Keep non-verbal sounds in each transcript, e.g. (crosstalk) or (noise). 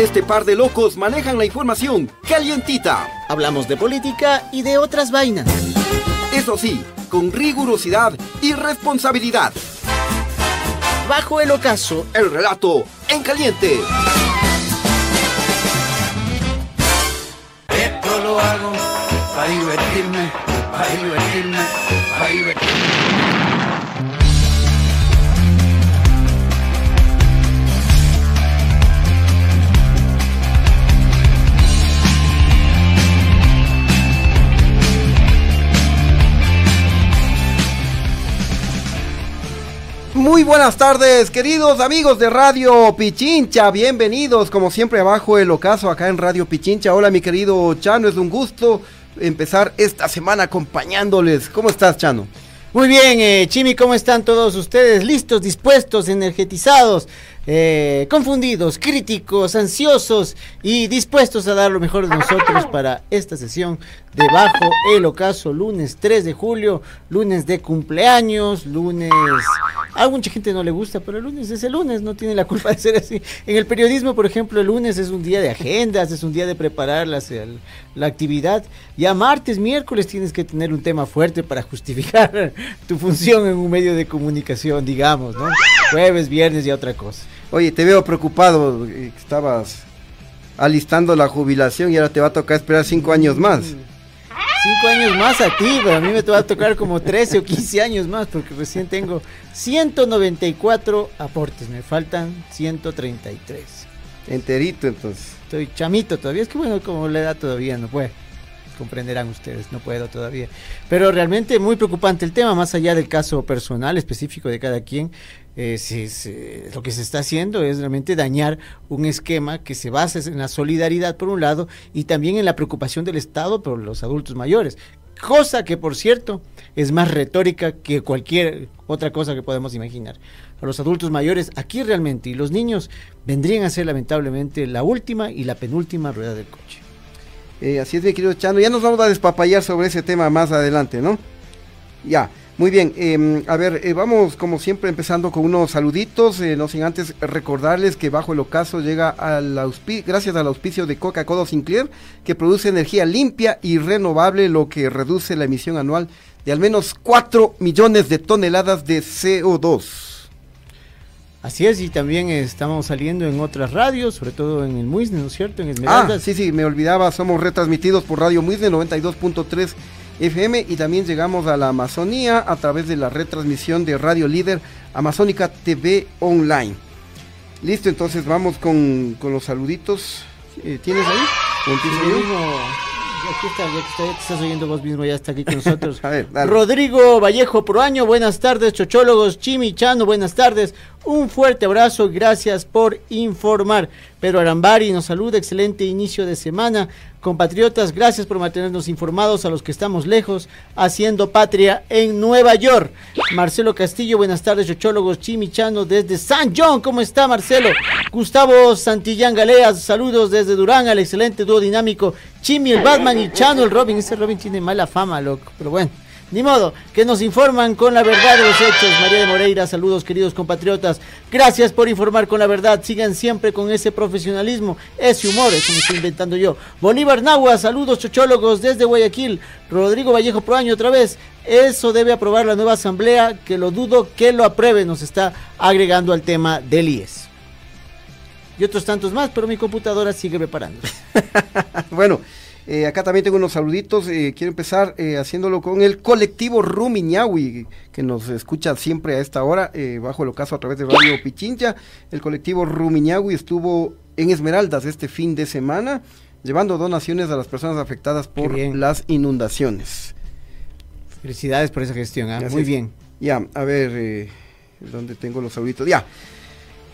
Este par de locos manejan la información calientita. Hablamos de política y de otras vainas. Eso sí, con rigurosidad y responsabilidad. Bajo el ocaso, el relato en caliente. Esto lo hago para divertirme, para divertirme, para divertirme. Muy buenas tardes, queridos amigos de Radio Pichincha. Bienvenidos, como siempre, abajo el ocaso acá en Radio Pichincha. Hola, mi querido Chano, es un gusto empezar esta semana acompañándoles. ¿Cómo estás, Chano? Muy bien, eh, Chimi, ¿cómo están todos ustedes? ¿Listos, dispuestos, energetizados? Eh, confundidos, críticos, ansiosos y dispuestos a dar lo mejor de nosotros (laughs) para esta sesión de Bajo el Ocaso, lunes 3 de julio, lunes de cumpleaños, lunes... A mucha gente no le gusta, pero el lunes es el lunes, no tiene la culpa de ser así. En el periodismo, por ejemplo, el lunes es un día de agendas, es un día de preparar la, la actividad. Ya martes, miércoles tienes que tener un tema fuerte para justificar (laughs) tu función en un medio de comunicación, digamos, ¿no? Jueves, viernes y otra cosa. Oye, te veo preocupado, eh, estabas alistando la jubilación y ahora te va a tocar esperar cinco años más. Cinco años más a ti, pero a mí me va a tocar como 13 o 15 años más porque recién tengo 194 aportes, me faltan 133. Enterito entonces. Estoy chamito todavía, es que bueno, como la edad todavía no puede comprenderán ustedes, no puedo todavía. Pero realmente muy preocupante el tema, más allá del caso personal específico de cada quien, eh, lo que se está haciendo es realmente dañar un esquema que se basa en la solidaridad por un lado y también en la preocupación del Estado por los adultos mayores, cosa que por cierto es más retórica que cualquier otra cosa que podemos imaginar. Los adultos mayores aquí realmente y los niños vendrían a ser lamentablemente la última y la penúltima rueda del coche. Eh, así es, mi querido Chano. Ya nos vamos a despapallar sobre ese tema más adelante, ¿no? Ya. Muy bien, em, a ver, eh, vamos como siempre empezando con unos saluditos, eh, no sin antes recordarles que bajo el ocaso llega al gracias al auspicio de Coca-Cola Sinclair, que produce energía limpia y renovable, lo que reduce la emisión anual de al menos 4 millones de toneladas de CO2. Así es, y también estamos saliendo en otras radios, sobre todo en el Muisne, ¿no es cierto? En Esmeraldas. Ah, sí, sí, me olvidaba, somos retransmitidos por Radio Muisne 92.3 FM y también llegamos a la Amazonía a través de la retransmisión de Radio Líder Amazónica TV Online. Listo, entonces vamos con, los saluditos. Eh, ¿Tienes ahí? aquí está, ya que está, estás oyendo vos mismo, ya está aquí con nosotros. (laughs) Rodrigo Vallejo Proaño, buenas tardes, chochólogos, Chimi Chano, buenas tardes. Un fuerte abrazo, gracias por informar. Pedro Arambari nos saluda, excelente inicio de semana. Compatriotas, gracias por mantenernos informados a los que estamos lejos, haciendo patria en Nueva York. Marcelo Castillo, buenas tardes, chochólogos, Chimichano desde San John, ¿cómo está Marcelo? Gustavo Santillán Galeas, saludos desde Durán al excelente dúo dinámico Chimi, el Batman y Chano, el Robin. Ese Robin tiene mala fama, loco, pero bueno. Ni modo, que nos informan con la verdad de los hechos. María de Moreira, saludos queridos compatriotas. Gracias por informar con la verdad. Sigan siempre con ese profesionalismo, ese humor, eso me estoy inventando yo. Bolívar Nahua, saludos chochólogos desde Guayaquil. Rodrigo Vallejo Proaño otra vez. Eso debe aprobar la nueva asamblea, que lo dudo que lo apruebe, nos está agregando al tema del IES. Y otros tantos más, pero mi computadora sigue preparando. (laughs) bueno. Eh, acá también tengo unos saluditos. Eh, quiero empezar eh, haciéndolo con el colectivo Rumiñahui, que nos escucha siempre a esta hora, bajo el ocaso a través de Radio Pichincha. El colectivo Rumiñahui estuvo en Esmeraldas este fin de semana, llevando donaciones a las personas afectadas por las inundaciones. Felicidades por esa gestión, ¿ah? muy bien. Ya, a ver, ¿dónde tengo los saluditos? Ya.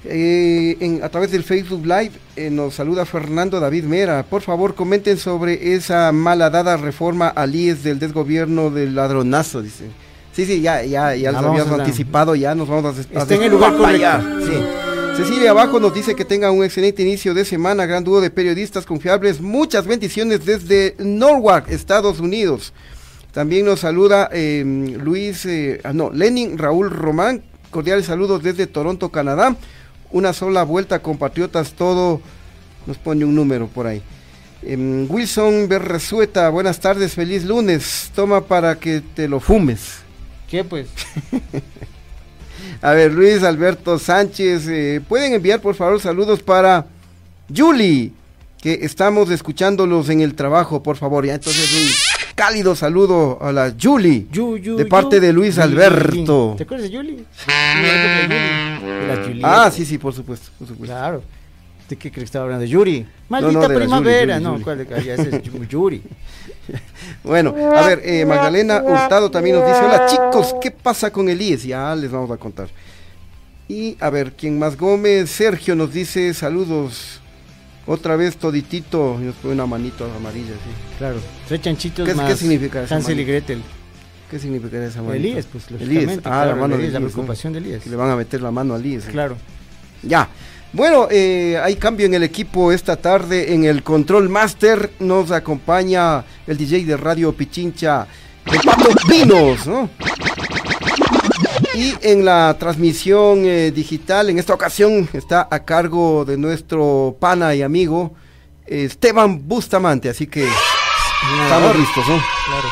Eh, en, a través del Facebook Live eh, nos saluda Fernando David Mera. Por favor, comenten sobre esa malhadada reforma al IES del desgobierno del ladronazo, dice. Sí, sí, ya, ya, ya lo habíamos anticipado, ya nos vamos a, Está en el lugar correcto. Sí. Cecilia Abajo nos dice que tenga un excelente inicio de semana, gran dúo de periodistas confiables. Muchas bendiciones desde Norwalk, Estados Unidos. También nos saluda em, Luis, eh, ah, no, Lenin Raúl Román. Cordiales saludos desde Toronto, Canadá una sola vuelta, compatriotas, todo Nos pone un número por ahí. Em, Wilson Berresueta, buenas tardes, feliz lunes. Toma para que te lo fumes. ¿Qué pues? (laughs) A ver, Luis Alberto Sánchez, eh, pueden enviar por favor saludos para Julie, que estamos escuchándolos en el trabajo, por favor. Ya entonces un cálido saludo a la Julie, de parte de Luis Alberto. ¿Te acuerdas de Julie? ah, sí, sí, por supuesto, por supuesto. Claro. ¿De qué crees que estaba hablando? De Yuri. Maldita primavera. no, ¿cuál de ya ese es Yuri. (laughs) bueno, a ver, eh, Magdalena Hurtado también nos dice, hola chicos, ¿qué pasa con Elías? Ya les vamos a contar. Y a ver, ¿quién más? Gómez, Sergio nos dice, saludos. Otra vez toditito, y nos pone una manito amarilla, sí. Claro, tres chanchitos ¿Qué, más. ¿Qué significa eso? Hansel y Gretel. ¿Qué significa esa mano? Elías, pues lógicamente. Ah, la mano de la preocupación de Elías. Que le van a meter la mano a Elías. Claro. Ya. Bueno, eh, hay cambio en el equipo esta tarde. En el Control Master nos acompaña el DJ de Radio Pichincha, el Pato Pinos, ¿no? Y en la transmisión eh, digital, en esta ocasión, está a cargo de nuestro pana y amigo Esteban Bustamante. Así que estamos listos, ¿no? Claro.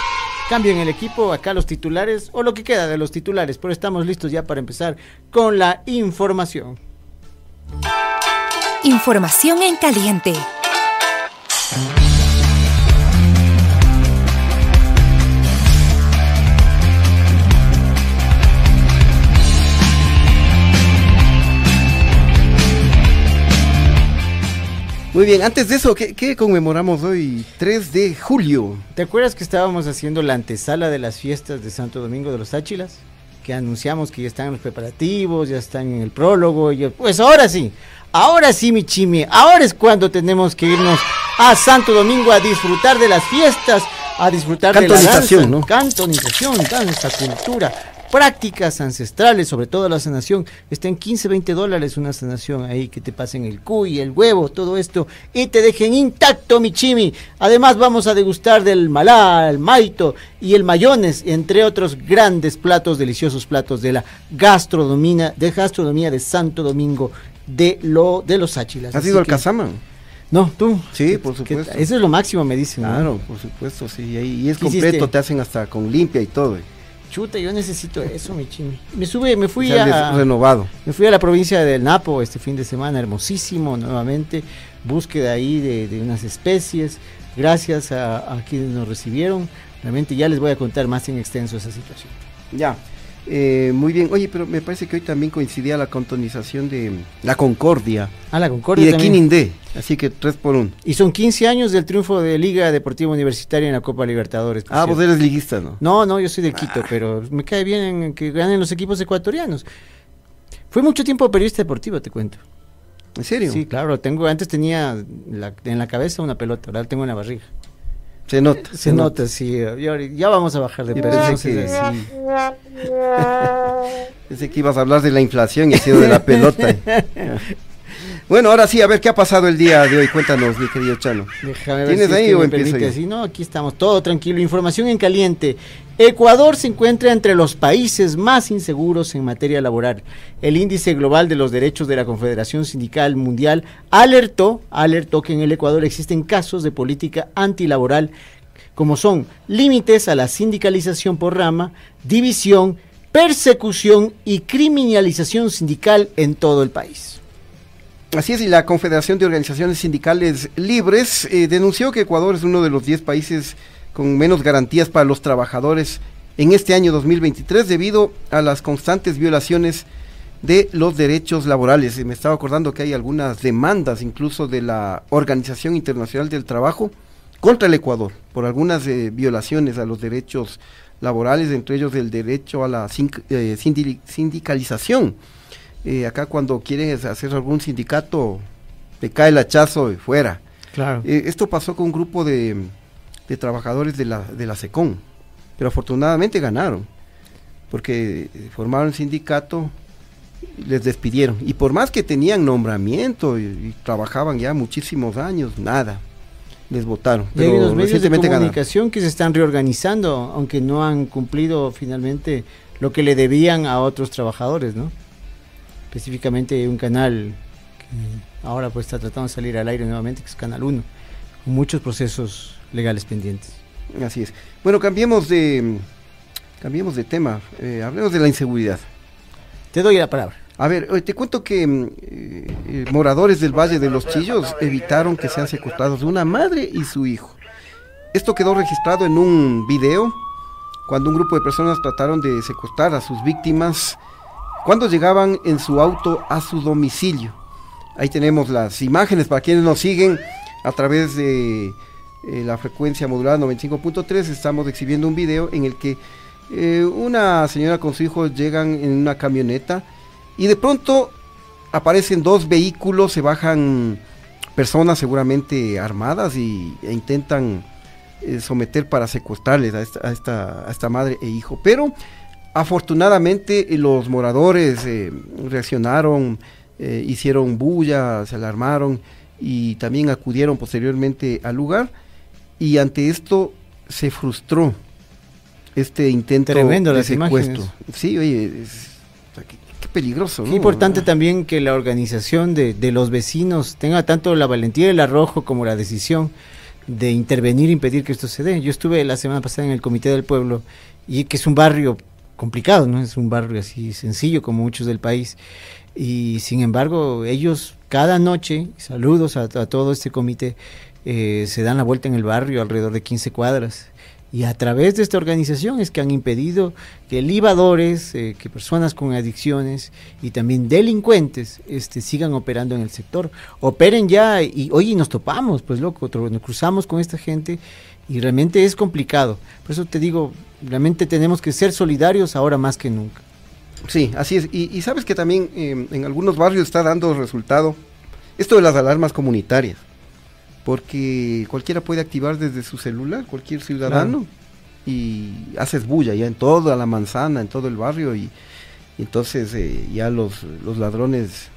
Cambio en el equipo, acá los titulares, o lo que queda de los titulares, pero estamos listos ya para empezar con la información. Información en caliente. Muy bien, antes de eso, ¿qué, conmemoramos hoy? 3 de julio. ¿Te acuerdas que estábamos haciendo la antesala de las fiestas de Santo Domingo de los Áchilas? Que anunciamos que ya están los preparativos, ya están en el prólogo. Y pues ahora sí, Ahora sí, mi chimi, ahora es cuando tenemos que irnos a Santo Domingo a disfrutar de las fiestas, a disfrutar de la danza, ¿no? cantonización, danza, cultura, prácticas ancestrales, sobre todo la sanación. Está en 15, 20 dólares una sanación ahí que te pasen el cuy, el huevo, todo esto y te dejen intacto, mi chimi. Además, vamos a degustar del malá, el maito y el mayones, entre otros grandes platos, deliciosos platos de la gastronomía, de gastronomía de Santo Domingo de lo de los Áchilas. ¿Has ido al Kazama? No, tú. Sí, por supuesto. eso es lo máximo, me dicen. Claro, por supuesto, sí. Y, es completo, te hacen hasta con limpia y todo. Chuta, yo necesito eso, mi chimi. Me sube, me fui a. Renovado. Me fui a la provincia del Napo este fin de semana, hermosísimo, nuevamente. Búsqueda ahí de, unas especies. Gracias a, a quienes nos recibieron. Realmente ya les voy a contar más en extenso esa situación. Ya. Eh, muy bien, oye, pero me parece que hoy también coincidía la contonización de La Concordia. Ah, La Concordia. Y de Kinindé, así que tres por uno. Y son 15 años del triunfo de Liga Deportiva Universitaria en la Copa Libertadores. Ah, vos eres liguista, ¿no? No, no, yo soy de Quito, ah. pero me cae bien que ganen los equipos ecuatorianos. Fue mucho tiempo periodista deportivo, te cuento. ¿En serio? Sí, claro, tengo, antes tenía en la cabeza una pelota, ahora tengo en la barriga. Se nota. Se, nota, sí. Ya, vamos a bajar de peso. que, (laughs) Pensé que ibas a hablar de la inflación y ha sido de la pelota. (laughs) bueno, ahora sí, a ver qué ha pasado el día de hoy. Cuéntanos, mi querido Chano. ¿Tienes ahí o empiezo yo? no, aquí estamos, todo tranquilo. Información en caliente. Ecuador se encuentra entre los países más inseguros en materia laboral. El índice global de los derechos de la Confederación Sindical Mundial alertó, alertó que en el Ecuador existen casos de política antilaboral como son límites a la sindicalización por rama, división, persecución y criminalización sindical en todo el país. Así es, y la Confederación de Organizaciones Sindicales Libres eh, denunció que Ecuador es uno de los 10 países con menos garantías para los trabajadores en este año 2023 debido a las constantes violaciones de los derechos laborales. Y me estaba acordando que hay algunas demandas incluso de la Organización Internacional del Trabajo contra el Ecuador por algunas eh, violaciones a los derechos laborales, entre ellos el derecho a la eh, sindicalización. Eh, acá cuando quieren hacer algún sindicato, te cae el hachazo y fuera. Claro. esto pasó con un grupo de de trabajadores de la, de la SECON, pero afortunadamente ganaron, porque formaron sindicato, les despidieron, y por más que tenían nombramiento y, trabajaban ya muchísimos años, nada, les votaron. Pero hay los medios de comunicación que se están reorganizando, aunque no han cumplido finalmente lo que le debían a otros trabajadores, ¿no? Específicamente un canal ahora pues está tratando de salir al aire nuevamente, que es Canal 1, con muchos procesos legales pendientes. Así es. Bueno, cambiemos de, cambiemos de tema, eh, hablemos de la inseguridad. Te doy la palabra. A ver, te cuento que mm, eh, moradores del Valle de los Chillos evitaron que sean secuestrados una madre y su hijo. Esto quedó registrado en un video cuando un grupo de personas trataron de secuestrar a sus víctimas cuando llegaban en su auto a su domicilio. Ahí tenemos las imágenes para quienes nos siguen a través de eh, la frecuencia modulada 95.3. Estamos exhibiendo un video en el que eh, una señora con su hijo llegan en una camioneta y de pronto aparecen dos vehículos, se bajan personas seguramente armadas y, e intentan eh, someter para secuestrarles a esta, a, esta, a esta, madre e hijo. Pero afortunadamente los moradores reaccionaron hicieron bulla, se alarmaron y también acudieron posteriormente al lugar y ante esto se frustró este intento de secuestro. Sí, oye, qué, peligroso. ¿no? importante también que la organización de, de, los vecinos tenga tanto la valentía y el arrojo como la decisión de intervenir e impedir que esto se dé. Yo estuve la semana pasada en el Comité del Pueblo y que es un barrio complicado, no es un barrio así sencillo como muchos del país. Y sin embargo, ellos cada noche, saludos a, todo este comité, eh, se dan la vuelta en el barrio alrededor de 15 cuadras. Y a través de esta organización es que han impedido que libadores, eh, que personas con adicciones y también delincuentes este, sigan operando en el sector. Operen ya y, oye, nos topamos, pues loco, nos cruzamos con esta gente y realmente es complicado. Por eso te digo, realmente tenemos que ser solidarios ahora más que nunca. Sí, así es. Y, sabes que también em, en algunos barrios está dando resultado esto de las alarmas comunitarias. Porque cualquiera puede activar desde su celular, cualquier ciudadano, y haces bulla ya en toda la manzana, en todo el barrio, y, entonces eh, ya los, los ladrones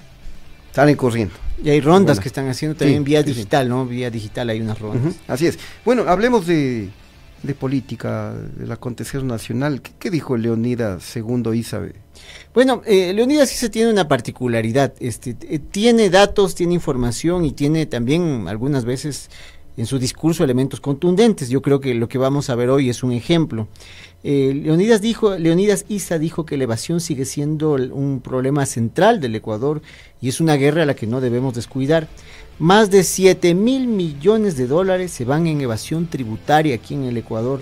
salen corriendo. Y hay rondas que están haciendo también vía digital, ¿no? Vía digital hay unas rondas. así es. Bueno, hablemos de, de política, del acontecer nacional. ¿Qué, dijo Leonidas segundo Isabe? Bueno, eh, Leonidas se tiene una particularidad, este, eh, tiene datos, tiene información y tiene también algunas veces en su discurso elementos contundentes. Yo creo que lo que vamos a ver hoy es un ejemplo. Eh, Leonidas dijo, Leonidas Isa dijo que la evasión sigue siendo un problema central del Ecuador y es una guerra a la que no debemos descuidar. Más de 7 mil millones de dólares se van en evasión tributaria aquí en el Ecuador.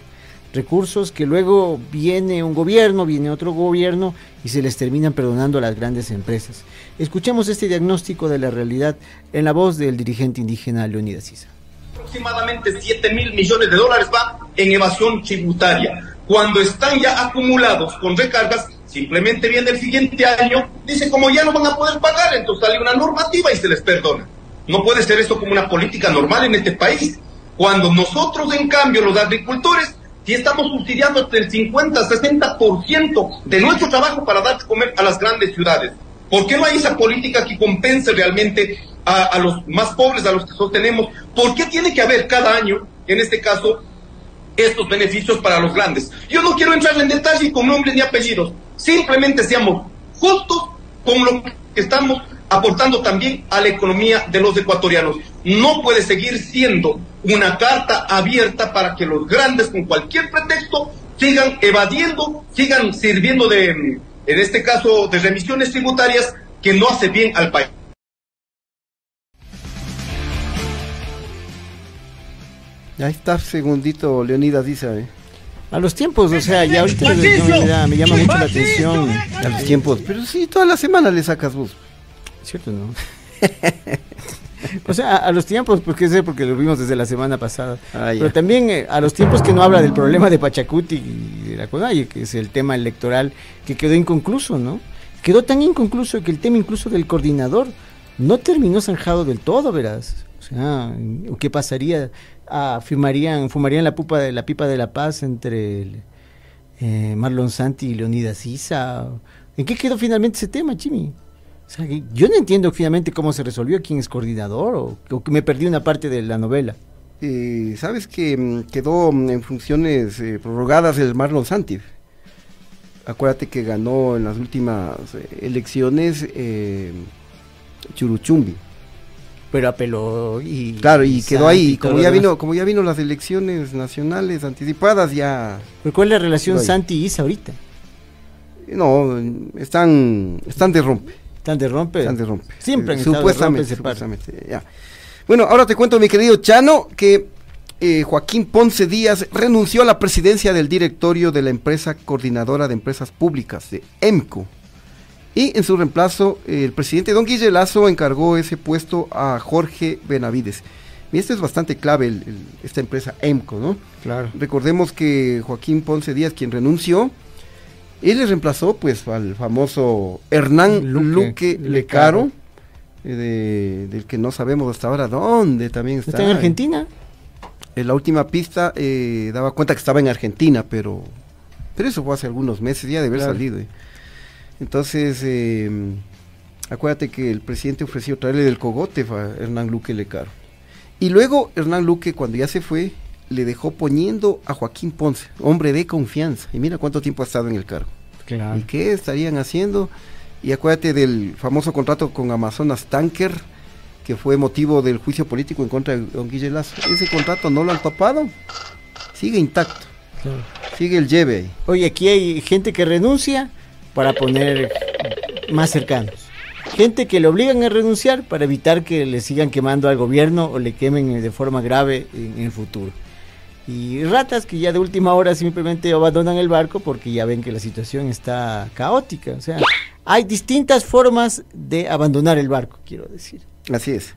Recursos que luego viene un gobierno, viene otro gobierno y se les terminan perdonando a las grandes empresas. Escuchemos este diagnóstico de la realidad en la voz del dirigente indígena Leonidas Isa. Aproximadamente 7 mil millones de dólares va en evasión tributaria. Cuando están ya acumulados con recargas, simplemente viene el siguiente año, dice como ya no van a poder pagar, entonces sale una normativa y se les perdona. No puede ser esto como una política normal en este país. Cuando nosotros, en cambio, los agricultores, si estamos subsidiando hasta el 50, 60% de nuestro trabajo para dar de comer a las grandes ciudades. ¿Por qué no hay esa política que compense realmente a, los más pobres, a los que sostenemos? ¿Por qué tiene que haber cada año, en este caso, estos beneficios para los grandes? Yo no quiero entrar en detalle con nombres ni apellidos. Simplemente seamos justos con lo que estamos aportando también a la economía de los ecuatorianos. No puede seguir siendo una carta abierta para que los grandes, con cualquier pretexto, sigan evadiendo, sigan sirviendo de, en este caso, de remisiones tributarias que no hace bien al país. Ahí está, segundito, Leonidas dice. ¿eh? A los tiempos, o sea, ya ahorita me, me llama mucho la atención. A los tiempos, pero sí, toda la semana le sacas vos. ¿Cierto, no? (laughs) o sea, a, los tiempos, porque sé, porque lo vimos desde la semana pasada. Ah, Pero también eh, a los tiempos que no habla del problema de Pachacuti y de la CONAIE, que es el tema electoral que quedó inconcluso, ¿no? Quedó tan inconcluso que el tema incluso del coordinador no terminó zanjado del todo, verás. O sea, ¿qué pasaría? Ah, fumarían, fumarían la, pupa de, la pipa de la paz entre eh, Marlon Santi y Leonidas Isa. ¿En qué quedó finalmente ese tema, Chimi? yo no entiendo finalmente cómo se resolvió quién es coordinador o, que me perdí una parte de la novela. Eh, Sabes que mm, quedó mm, en funciones eh, prorrogadas el Marlon Santi. Acuérdate que ganó en las últimas eh, elecciones Churuchumbi. Pero apeló y claro y quedó ahí como ya vino como ya vino las elecciones nacionales anticipadas ya. ¿Cuál es la relación Santi y Isa ahorita? No, están están de rompe. Están de rompe. Están de rompe. Siempre han supuestamente, supuestamente ya. Bueno, ahora te cuento mi querido Chano que eh, Joaquín Ponce Díaz renunció a la presidencia del directorio de la empresa coordinadora de empresas públicas, de EMCO. Y en su reemplazo, el presidente Don Guille Lazo encargó ese puesto a Jorge Benavides. Y esto es bastante clave, esta empresa EMCO, ¿no? Claro. Recordemos que Joaquín Ponce Díaz, quien renunció, él le reemplazó pues al famoso Hernán Luque, Lecaro, eh, del que no sabemos hasta ahora dónde también está. ¿Está en Argentina? En la última pista eh, daba cuenta que estaba en Argentina, pero, pero eso fue hace algunos meses, ya de haber salido. Eh. Entonces, eh, acuérdate que el presidente ofreció traerle del cogote a Hernán Luque Lecaro. Y luego Hernán Luque, cuando ya se fue, le dejó poniendo a Joaquín Ponce, hombre de confianza. Y mira cuánto tiempo ha estado en el cargo. ¿Y qué estarían haciendo? Y acuérdate del famoso contrato con Amazonas Tanker que fue motivo del juicio político en contra de don Guille Lazo. Ese contrato no lo han topado, sigue intacto, sigue el lleve ahí. Oye, aquí hay gente que renuncia para poner más cercanos. Gente que le obligan a renunciar para evitar que le sigan quemando al gobierno o le quemen de forma grave en, el futuro. Y ratas que ya de última hora simplemente abandonan el barco porque ya ven que la situación está caótica. O sea, hay distintas formas de abandonar el barco, quiero decir. Así es.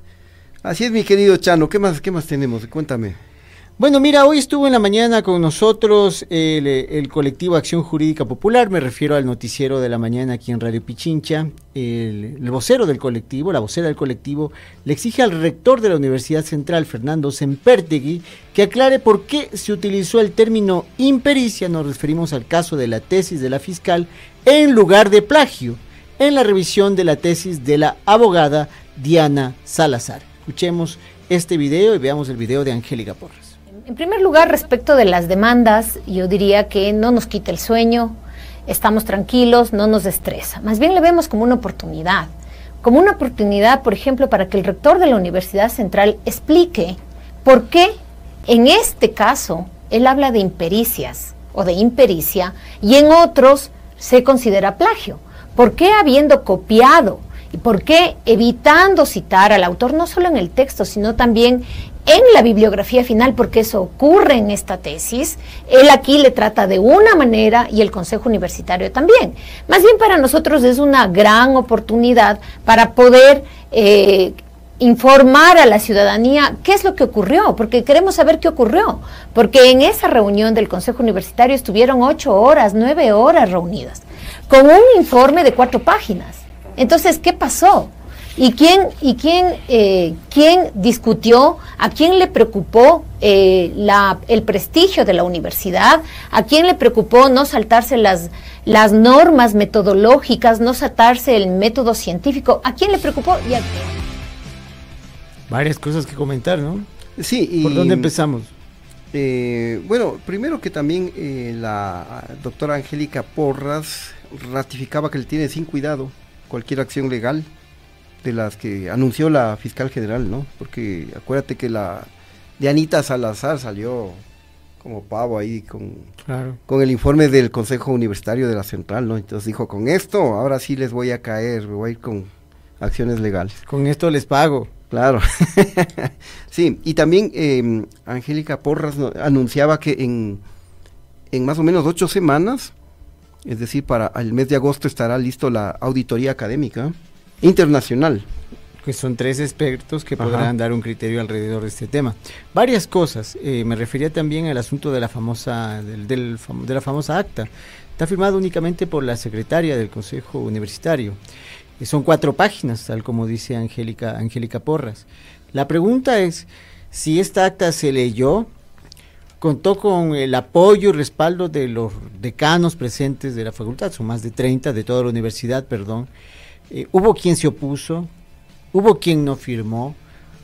Así es, mi querido Chano. ¿Qué más, qué más tenemos? Cuéntame. Bueno, mira, hoy estuvo en la mañana con nosotros el, colectivo Acción Jurídica Popular, me refiero al noticiero de la mañana aquí en Radio Pichincha. El, vocero del colectivo, la vocera del colectivo, le exige al rector de la Universidad Central, Fernando Sempertegui, que aclare por qué se utilizó el término impericia, nos referimos al caso de la tesis de la fiscal, en lugar de plagio, en la revisión de la tesis de la abogada Diana Salazar. Escuchemos este video y veamos el video de Angélica Porras. En primer lugar, respecto de las demandas, yo diría que no nos quita el sueño, estamos tranquilos, no nos estresa. Más bien le vemos como una oportunidad. Como una oportunidad, por ejemplo, para que el rector de la Universidad Central explique por qué en este caso él habla de impericias o de impericia y en otros se considera plagio. ¿Por qué habiendo copiado ¿Y por qué? Evitando citar al autor no solo en el texto, sino también en la bibliografía final, porque eso ocurre en esta tesis. Él aquí le trata de una manera y el Consejo Universitario también. Más bien para nosotros es una gran oportunidad para poder eh, informar a la ciudadanía qué es lo que ocurrió, porque queremos saber qué ocurrió, porque en esa reunión del Consejo Universitario estuvieron ocho horas, nueve horas reunidas, con un informe de cuatro páginas entonces, ¿qué pasó? ¿Y quién, y quién, eh, quién discutió? ¿A quién le preocupó eh, la, el prestigio de la universidad? ¿A quién le preocupó no saltarse las, las normas metodológicas, no saltarse el método científico? ¿A quién le preocupó y a quién? Varias cosas que comentar, ¿no? Sí. Y, ¿Por dónde empezamos? Eh, bueno, primero que también la doctora Angélica Porras ratificaba que le tiene sin cuidado cualquier acción legal de las que anunció la fiscal general, ¿no? Porque acuérdate que la de Anita Salazar salió como pavo ahí con, con el informe del Consejo Universitario de la Central, ¿no? Entonces dijo, con esto, ahora sí les voy a caer, voy a ir con acciones legales. Con esto les pago. Claro. (laughs) sí, y también eh, Angélica Porras anunciaba que en, en más o menos ocho semanas es decir, para el mes de agosto estará listo la auditoría académica internacional. Que son tres expertos que podrán dar un criterio alrededor de este tema. Varias cosas. Eh, me refería también al asunto de la famosa del, de la famosa acta. Está firmado únicamente por la secretaria del Consejo Universitario. Eh, son cuatro páginas, tal como dice Angélica Angélica Porras. La pregunta es si esta acta se leyó contó con el apoyo y respaldo de los decanos presentes de la facultad, son más de 30 de toda la universidad, perdón. Eh, hubo quien se opuso, hubo quien no firmó,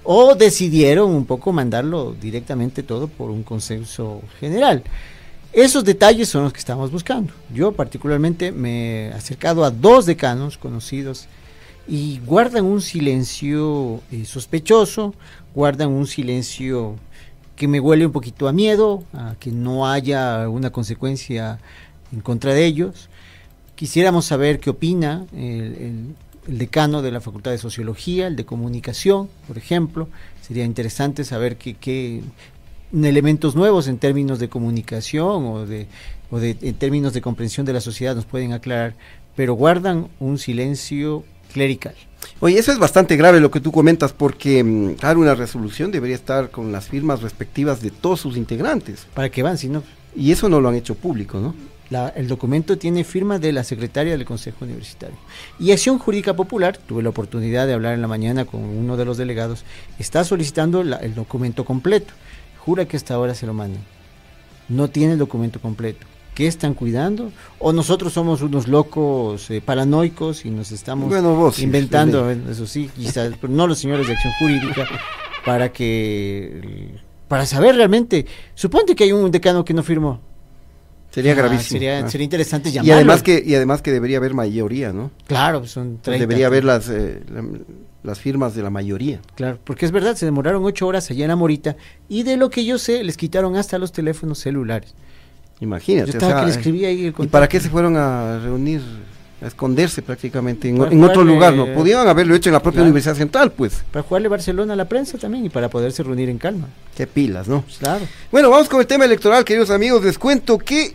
o decidieron un poco mandarlo directamente todo por un consenso general. Esos detalles son los que estamos buscando. Yo particularmente me he acercado a dos decanos conocidos y guardan un silencio eh, sospechoso, guardan un silencio que me huele un poquito a miedo, a que no haya una consecuencia en contra de ellos. Quisiéramos saber qué opina el, decano de la Facultad de Sociología, el de Comunicación, por ejemplo. Sería interesante saber qué, elementos nuevos en términos de comunicación o, de, o de, en términos de comprensión de la sociedad nos pueden aclarar, pero guardan un silencio clerical. Oye, eso es bastante grave lo que tú comentas, porque mm, dar una resolución debería estar con las firmas respectivas de todos sus integrantes. ¿Para qué van si no? Y eso no lo han hecho público, ¿no? El documento tiene firma de la secretaria del Consejo Universitario. Y Acción Jurídica Popular, tuve la oportunidad de hablar en la mañana con uno de los delegados, está solicitando el documento completo. Jura que hasta ahora se lo mandan. No tiene el documento completo. ¿Qué están cuidando? ¿O nosotros somos unos locos eh, paranoicos y nos estamos inventando, eso sí, quizás, pero no los señores de acción jurídica, para que, para saber realmente, suponte que hay un decano que no firmó. Sería ah, gravísimo. Sería, ah. sería interesante llamarlo. Y además que, y además que debería haber mayoría, ¿no? Claro, son 30. debería haber las, eh, las firmas de la mayoría. Claro, porque es verdad, se demoraron ocho horas allá en Amorita y de lo que yo sé, les quitaron hasta los teléfonos celulares. Imagínate. Yo estaba que le escribí ahí el ¿Y para qué se fueron a reunir? A esconderse prácticamente en, otro lugar, ¿no? Podían haberlo hecho en la propia Universidad Central, pues. Para jugarle Barcelona a la prensa también y para poderse reunir en calma. Qué pilas, ¿no? Claro. Bueno, vamos con el tema electoral, queridos amigos. Les cuento que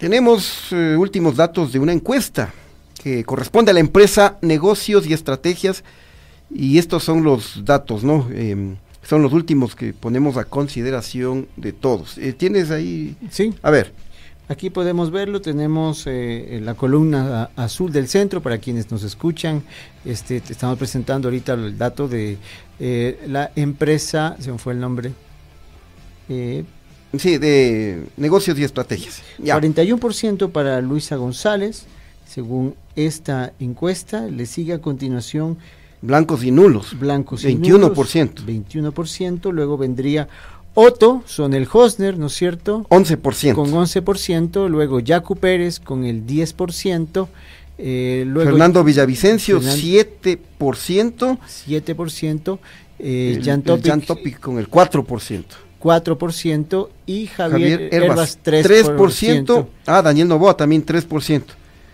tenemos eh, últimos datos de una encuesta que corresponde a la empresa Negocios y Estrategias y estos son los datos, ¿no? Eh, son los últimos que ponemos a consideración de todos. Eh, ¿Tienes ahí? Sí. A ver. Aquí podemos verlo, tenemos eh, la columna azul del centro para quienes nos escuchan. Este, estamos presentando ahorita el dato de eh, la empresa, se me fue el nombre. Sí, de negocios y estrategias. Ya. 41% para Luisa González, según esta encuesta. Le sigue a continuación Blancos y nulos. Blancos 21%. y nulos. 21%. Luego vendría Otto, son el Hosner, ¿no es cierto? 11%. Con 11%. Luego Jacu Pérez con el 10%. Eh, luego Fernando Villavicencio, 7%. 7%. Eh, Jan, Topic, con el 4%. 4% y Javier, Herbas, 3%. 3%. Ah, Daniel Novoa también 3%.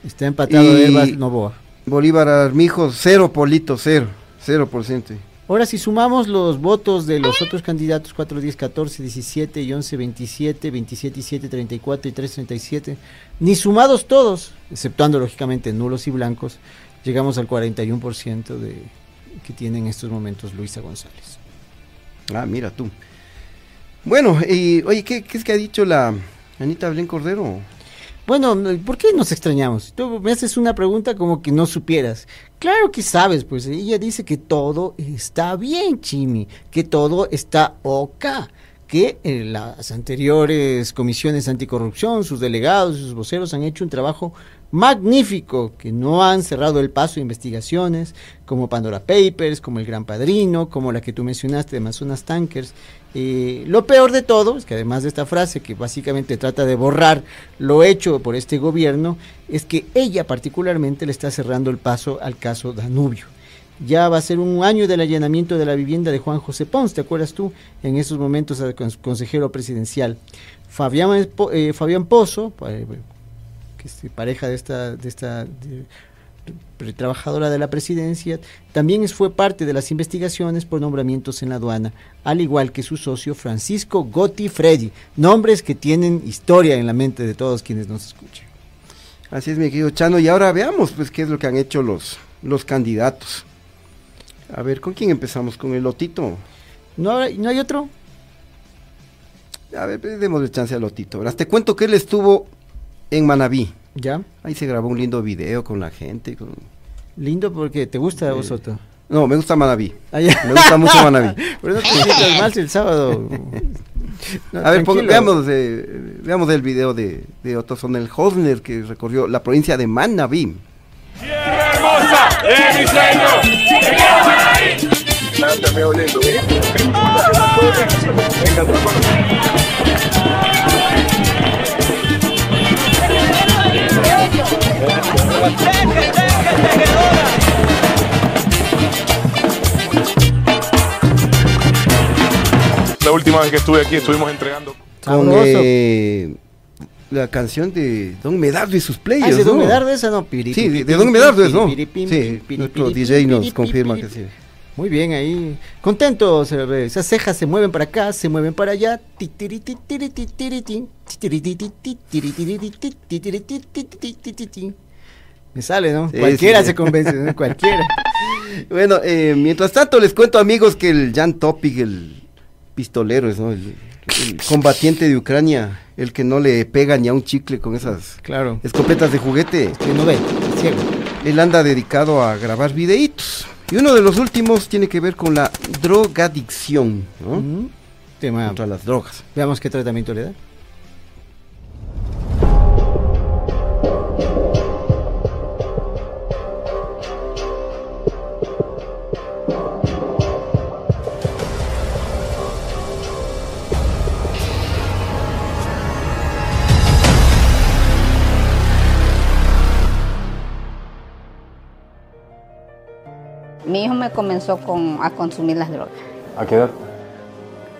Está empatado Herbas Novoa. Bolívar Armijo, cero Polito, cero, cero por ciento. Ahora, si sumamos los votos de los otros candidatos, 4, 10, 14, 17 y 11, 27, 27 y 7, 34 y 3, 37, ni sumados todos, exceptuando lógicamente nulos y blancos, llegamos al 41% de, que tiene en estos momentos Luisa González. Ah, mira tú. Bueno, y oye, ¿qué, es que ha dicho la Anita Belén Cordero? Bueno, ¿por qué nos extrañamos? Tú me haces una pregunta como que no supieras. Claro que sabes, pues ella dice que todo está bien, Chimi, que todo está ok, que en eh, las anteriores comisiones anticorrupción, sus delegados sus voceros han hecho un trabajo magnífico, que no han cerrado el paso de investigaciones, como Pandora Papers, como El Gran Padrino, como la que tú mencionaste de Amazonas Tankers. Lo peor de todo es que además de esta frase que básicamente trata de borrar lo hecho por este gobierno, es que ella particularmente le está cerrando el paso al caso Danubio. Ya va a ser un año del allanamiento de la vivienda de Juan José Pons, ¿te acuerdas tú? En esos momentos consejero presidencial. Fabián, eh, Fabián Pozo, eh, pareja de esta, de esta trabajadora de la presidencia, también fue parte de las investigaciones por nombramientos en la aduana, al igual que su socio Francisco Gotti Freddy, nombres que tienen historia en la mente de todos quienes nos escuchan. Así es, mi querido Chano, y ahora veamos pues qué es lo que han hecho los, los candidatos. A ver, ¿con quién empezamos? ¿Con el Lotito? ¿No, ¿no hay otro? A ver, démosle chance al Lotito. Te cuento que él estuvo en Manabí. ¿Ya? Ahí se grabó un lindo video con la gente. Con... Lindo porque te gusta vosotros. No, me gusta Manabí. Ah, me gusta mucho Manabí. (laughs) Pero no te sientas (laughs) mal el sábado. a ver, veamos, eh, veamos el video de, de Otto Sonel Hosner que recorrió la provincia de Manabí. ¡Tierra hermosa de La última vez que estuve aquí estuvimos entregando con eh, la canción de Don Medardo y sus ah, players. De Don. Medardo esa no, piripim, Sí, de, Don Medardo es, ¿no? Sí, nuestro DJ nos confirma que sí. Muy bien, ahí. Contento, esas cejas se mueven para acá, se mueven para allá. Me sale, ¿no? Cualquiera se convence, ¿no? (laughs) Cualquiera. bueno, eh, mientras tanto les cuento amigos que el Jan Topic, el pistolero, ¿no? El, combatiente de Ucrania, el que no le pega ni a un chicle con esas claro. escopetas de juguete. Que no ve, ciego. Él anda dedicado a grabar videitos. Y uno de los últimos tiene que ver con la drogadicción, ¿no? Tema. Contra las drogas. Veamos qué tratamiento le da. Mi hijo me comenzó con, a consumir las drogas. ¿A qué edad?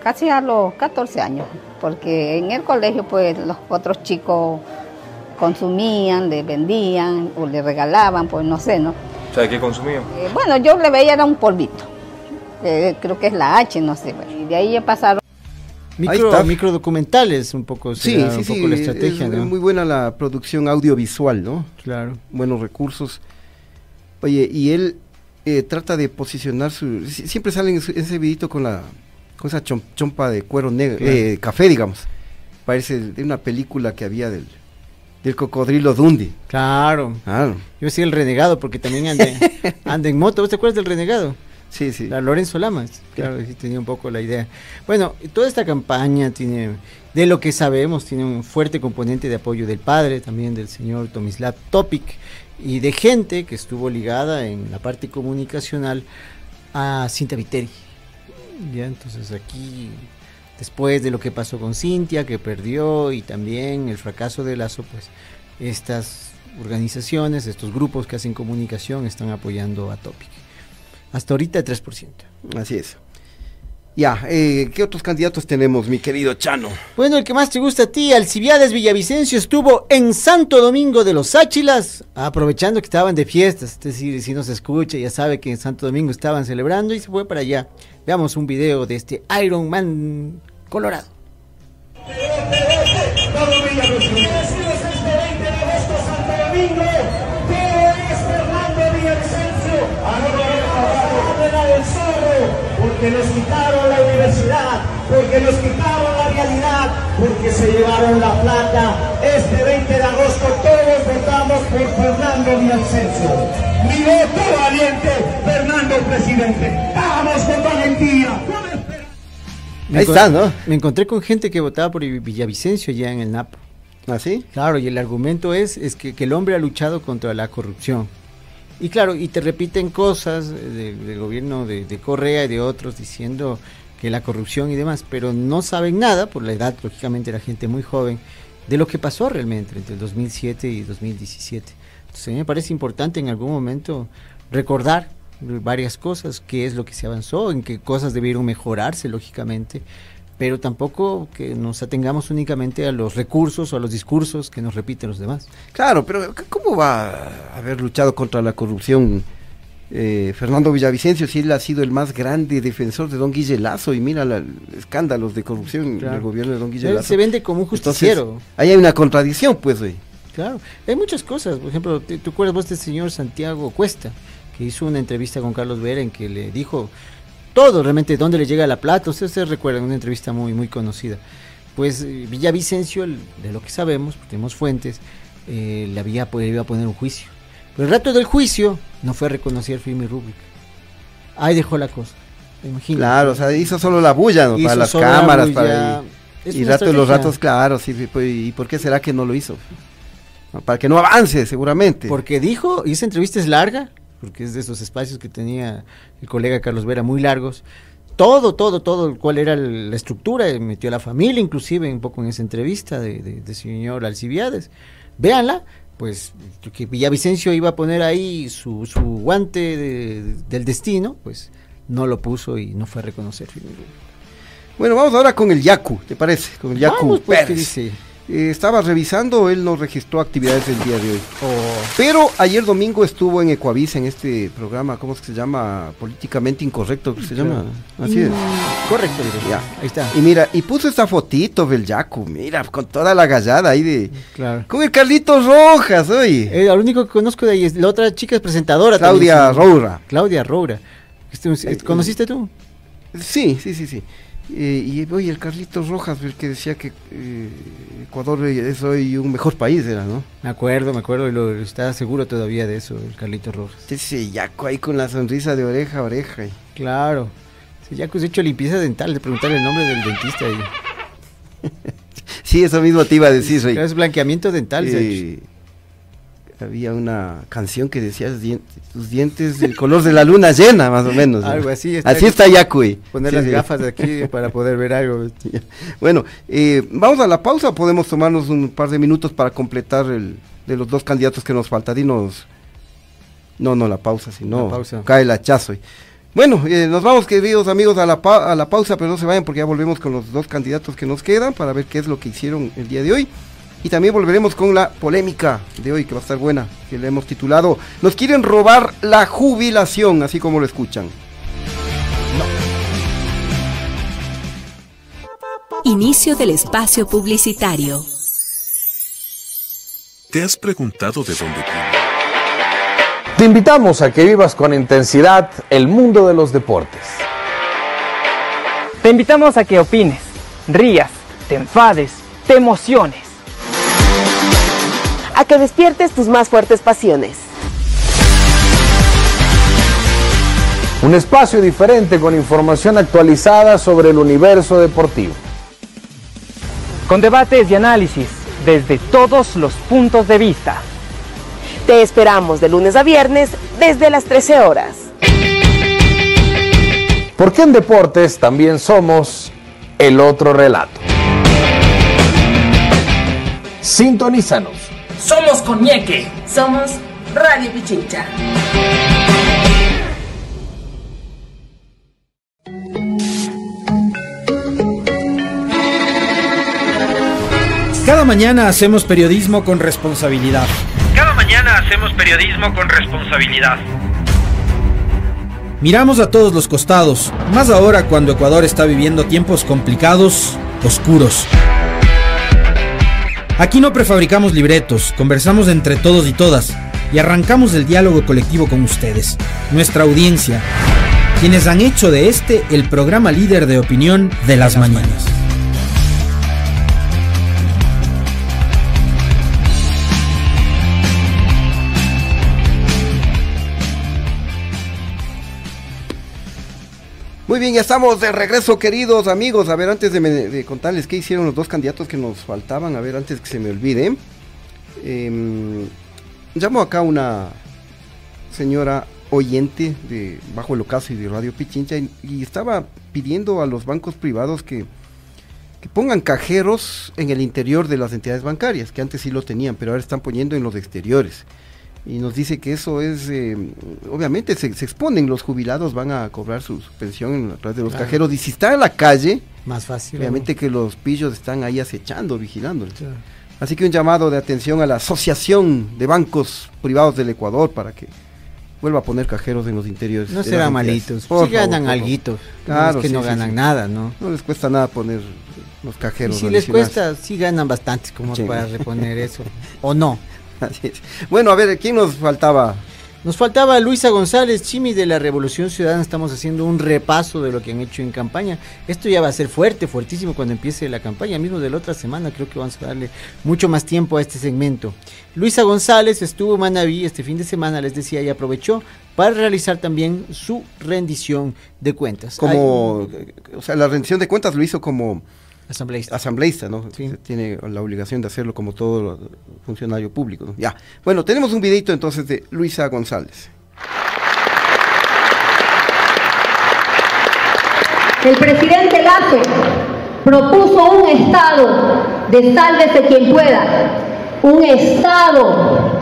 Casi a los 14 años, porque en el colegio pues los otros chicos consumían, le vendían o le regalaban, pues no sé, ¿no? O sea, ¿qué consumían? Eh, bueno, yo le veía era un polvito, creo que es la H, no sé, y de ahí ya pasaron. Micro, micro documentales, un poco, sí, sí, sí, la estrategia. Es, muy buena la producción audiovisual, ¿no? Claro. Buenos recursos. Oye, y él eh, trata de posicionar su... Siempre salen en ese vidito con la con esa chompa de cuero negro, eh, café, digamos. Parece de una película que había del, del cocodrilo Dundi. Claro. Claro. Yo decía el renegado porque también anda, (laughs) anda en moto. ¿Vos te acuerdas del renegado? Sí, sí. La Lorenzo Lamas. Claro, sí tenía un poco la idea. Bueno, toda esta campaña tiene, de lo que sabemos, tiene un fuerte componente de apoyo del padre, también del señor Tomislav Topic y de gente que estuvo ligada en la parte comunicacional a Cintia Viteri. Ya, entonces aquí, después de lo que pasó con Cintia, que perdió, y también el fracaso de Lazo, pues estas organizaciones, estos grupos que hacen comunicación están apoyando a Topic. Hasta ahorita 3%. Así es. Ya, eh, ¿qué otros candidatos tenemos, mi querido Chano? Bueno, el que más te gusta a ti, Alcibiades Villavicencio, estuvo en Santo Domingo de los Áchilas, aprovechando que estaban de fiestas. Es decir, si nos escucha, ya sabe que en Santo Domingo estaban celebrando y se fue para allá. Veamos un video de este Iron Man Colorado. Porque nos quitaron la universidad, porque nos quitaron la realidad, porque se llevaron la plata. Este 20 de agosto todos votamos por Fernando Villavicencio. Mi voto valiente, Fernando presidente. Vamos con valentía. Ahí está, ¿no? Me encontré con gente que votaba por Villavicencio ya en el NAPO. ¿Ah, sí? Claro, y el argumento es, es que, que el hombre ha luchado contra la corrupción y claro, y te repiten cosas del gobierno de, Correa y de otros diciendo que la corrupción y demás, pero no saben nada, por la edad, lógicamente, la gente muy joven, de lo que pasó realmente entre el 2007 y 2017. Entonces, a mí me parece importante en algún momento recordar varias cosas, qué es lo que se avanzó, en qué cosas debieron mejorarse, lógicamente, pero tampoco que nos atengamos únicamente a los recursos o a los discursos que nos repiten los demás. Claro, pero ¿cómo va a haber luchado contra la corrupción eh, Fernando Villavicencio si él ha sido el más grande defensor de don Guille Lazo y mira los escándalos de corrupción del gobierno de don Guille Lazo? se vende como un justiciero. ahí hay una contradicción, pues, hoy. Claro, hay muchas cosas. Por ejemplo, ¿tú acuerdas vos del señor Santiago Cuesta, que hizo una entrevista con Carlos Vera en que le dijo todo, realmente dónde le llega la plata. Ustedes se recuerdan una entrevista muy, muy conocida. Pues eh, Villavicencio, de lo que sabemos, porque tenemos fuentes, eh, le había, pues, iba a poner un juicio. Pero el rato del juicio no fue a reconocer firme rúbrica. Ahí dejó la cosa. Imagínate. Claro, o sea, hizo solo la bulla, Para las cámaras, para... Y, rato de los ratos, claro, sí, pues, ¿y por qué será que no lo hizo? Para que no avance, seguramente. Porque dijo, y esa entrevista es larga, porque es de esos espacios que tenía el colega Carlos Vera muy largos. Todo, todo, todo, cuál era la estructura, metió a la familia inclusive un poco en esa entrevista de, de, señor Alcibiades. Véanla, pues que Villavicencio iba a poner ahí su, su guante del destino, pues no lo puso y no fue a reconocer. Bueno, vamos ahora con el Yaku, ¿te parece? Con el Yaku Vamos, pues, ¿qué Pérez. dice? Eh, estaba revisando, él no registró actividades el día de hoy. Oh, Pero ayer domingo estuvo en Ecuavis en este programa, ¿cómo es que se llama? Políticamente incorrecto, ¿qué se llama? Así es. correcto, diré. Ya. Ahí está. Y mira, y puso esta fotito del Yaku, mira, con toda la gallada ahí de... Claro. Con el Carlitos Rojas, oye. Eh, lo único que conozco de ahí es la otra chica es presentadora. Claudia. Roura. Claudia Roura. Este, ¿Conociste tú? Sí, sí, sí, sí. Eh, y oye, el Carlitos Rojas, el que decía que eh, Ecuador es hoy un mejor país, era, ¿no? Me acuerdo, me acuerdo, y lo, está seguro todavía de eso, el Carlito Rojas. Ese Yaku ahí con la sonrisa de oreja a oreja. y- Claro. Si ya que has hecho limpieza dental, de preguntarle el nombre del dentista ahí. (laughs) Sí, eso mismo te iba a decir, oye. Es blanqueamiento dental, se ha hecho. Había una canción que decía "Dien- tus dientes del color de la luna llena, más o menos. ¿no? Algo así, está Así está Yaku. eh. Poner Sí, las sí. gafas de aquí (laughs) para poder ver algo. Bueno, eh, vamos a la pausa, podemos tomarnos un par de minutos para completar el de los dos candidatos que nos falta. Dinos. No, no, la pausa, si no, La pausa. cae el hachazo. Bueno, eh, nos vamos, queridos amigos, a la, pa- a la pausa, pero no se vayan porque ya volvemos con los dos candidatos que nos quedan para ver qué es lo que hicieron el día de hoy. Y también volveremos con la polémica de hoy, que va a estar buena, que le hemos titulado Nos quieren robar la jubilación, así como lo escuchan. Inicio del espacio publicitario. ¿Te has preguntado de dónde viene? Te invitamos a que vivas con intensidad el mundo de los deportes. Te invitamos a que opines, rías, te enfades, te emociones. A que despiertes tus más fuertes pasiones. Un espacio diferente con información actualizada sobre el universo deportivo. Con debates y análisis desde todos los puntos de vista. Te esperamos de lunes a viernes desde las 13 horas. Porque en deportes también somos el otro relato. Sintonízanos. Somos Coñeque. Somos Radio Pichincha. Cada mañana hacemos periodismo con responsabilidad. Cada mañana hacemos periodismo con responsabilidad. Miramos a todos los costados, más ahora cuando Ecuador está viviendo tiempos complicados, oscuros. Aquí no prefabricamos libretos, conversamos entre todos y todas y arrancamos el diálogo colectivo con ustedes, nuestra audiencia, quienes han hecho de este el programa líder de opinión de las mañanas. Muy bien, ya estamos de regreso, queridos amigos. A ver, antes de, contarles qué hicieron los dos candidatos que nos faltaban, a ver, antes que se me olvide. em, llamo acá una señora oyente de Bajo el Ocaso y de Radio Pichincha y, y estaba pidiendo a los bancos privados que, que pongan cajeros en el interior de las entidades bancarias, que antes sí lo tenían, pero ahora están poniendo en los exteriores. Y nos dice que eso es, eh, obviamente se, se exponen, los jubilados van a cobrar su, su pensión en- a través de los Claro. cajeros. Y si está en la calle, Más fácil. obviamente que los pillos están ahí acechando, vigilando. Así que un llamado de atención a la Asociación de Bancos Privados del Ecuador para que vuelva a poner cajeros en los interiores. No serán malitos. Sí favor, ganan alguito. Claro, no es que sí, no ganan sí. nada, ¿no? No les cuesta nada poner los Y cajeros. si les cuesta, sí ganan bastante como para reponer (laughs) eso. ¿O no? (laughs) Así es. Bueno, a ver, ¿quién nos faltaba? Nos faltaba Luisa González, Chimi de la Revolución Ciudadana. Estamos haciendo un repaso de lo que han hecho en campaña. Esto ya va a ser fuerte, fuertísimo cuando empiece la campaña. Mismo de la otra semana, creo que vamos a darle mucho más tiempo a este segmento. Luisa González estuvo en Manaví este fin de semana, les decía, y aprovechó para realizar también su rendición de cuentas. Como, o sea, la rendición de cuentas lo hizo como asambleísta, asambleísta ¿no? Tiene la obligación de hacerlo como todo funcionario público. ¿no? Ya. Bueno, tenemos un videito entonces de Luisa González. El presidente Lazo propuso un estado de sálvese quien pueda, un estado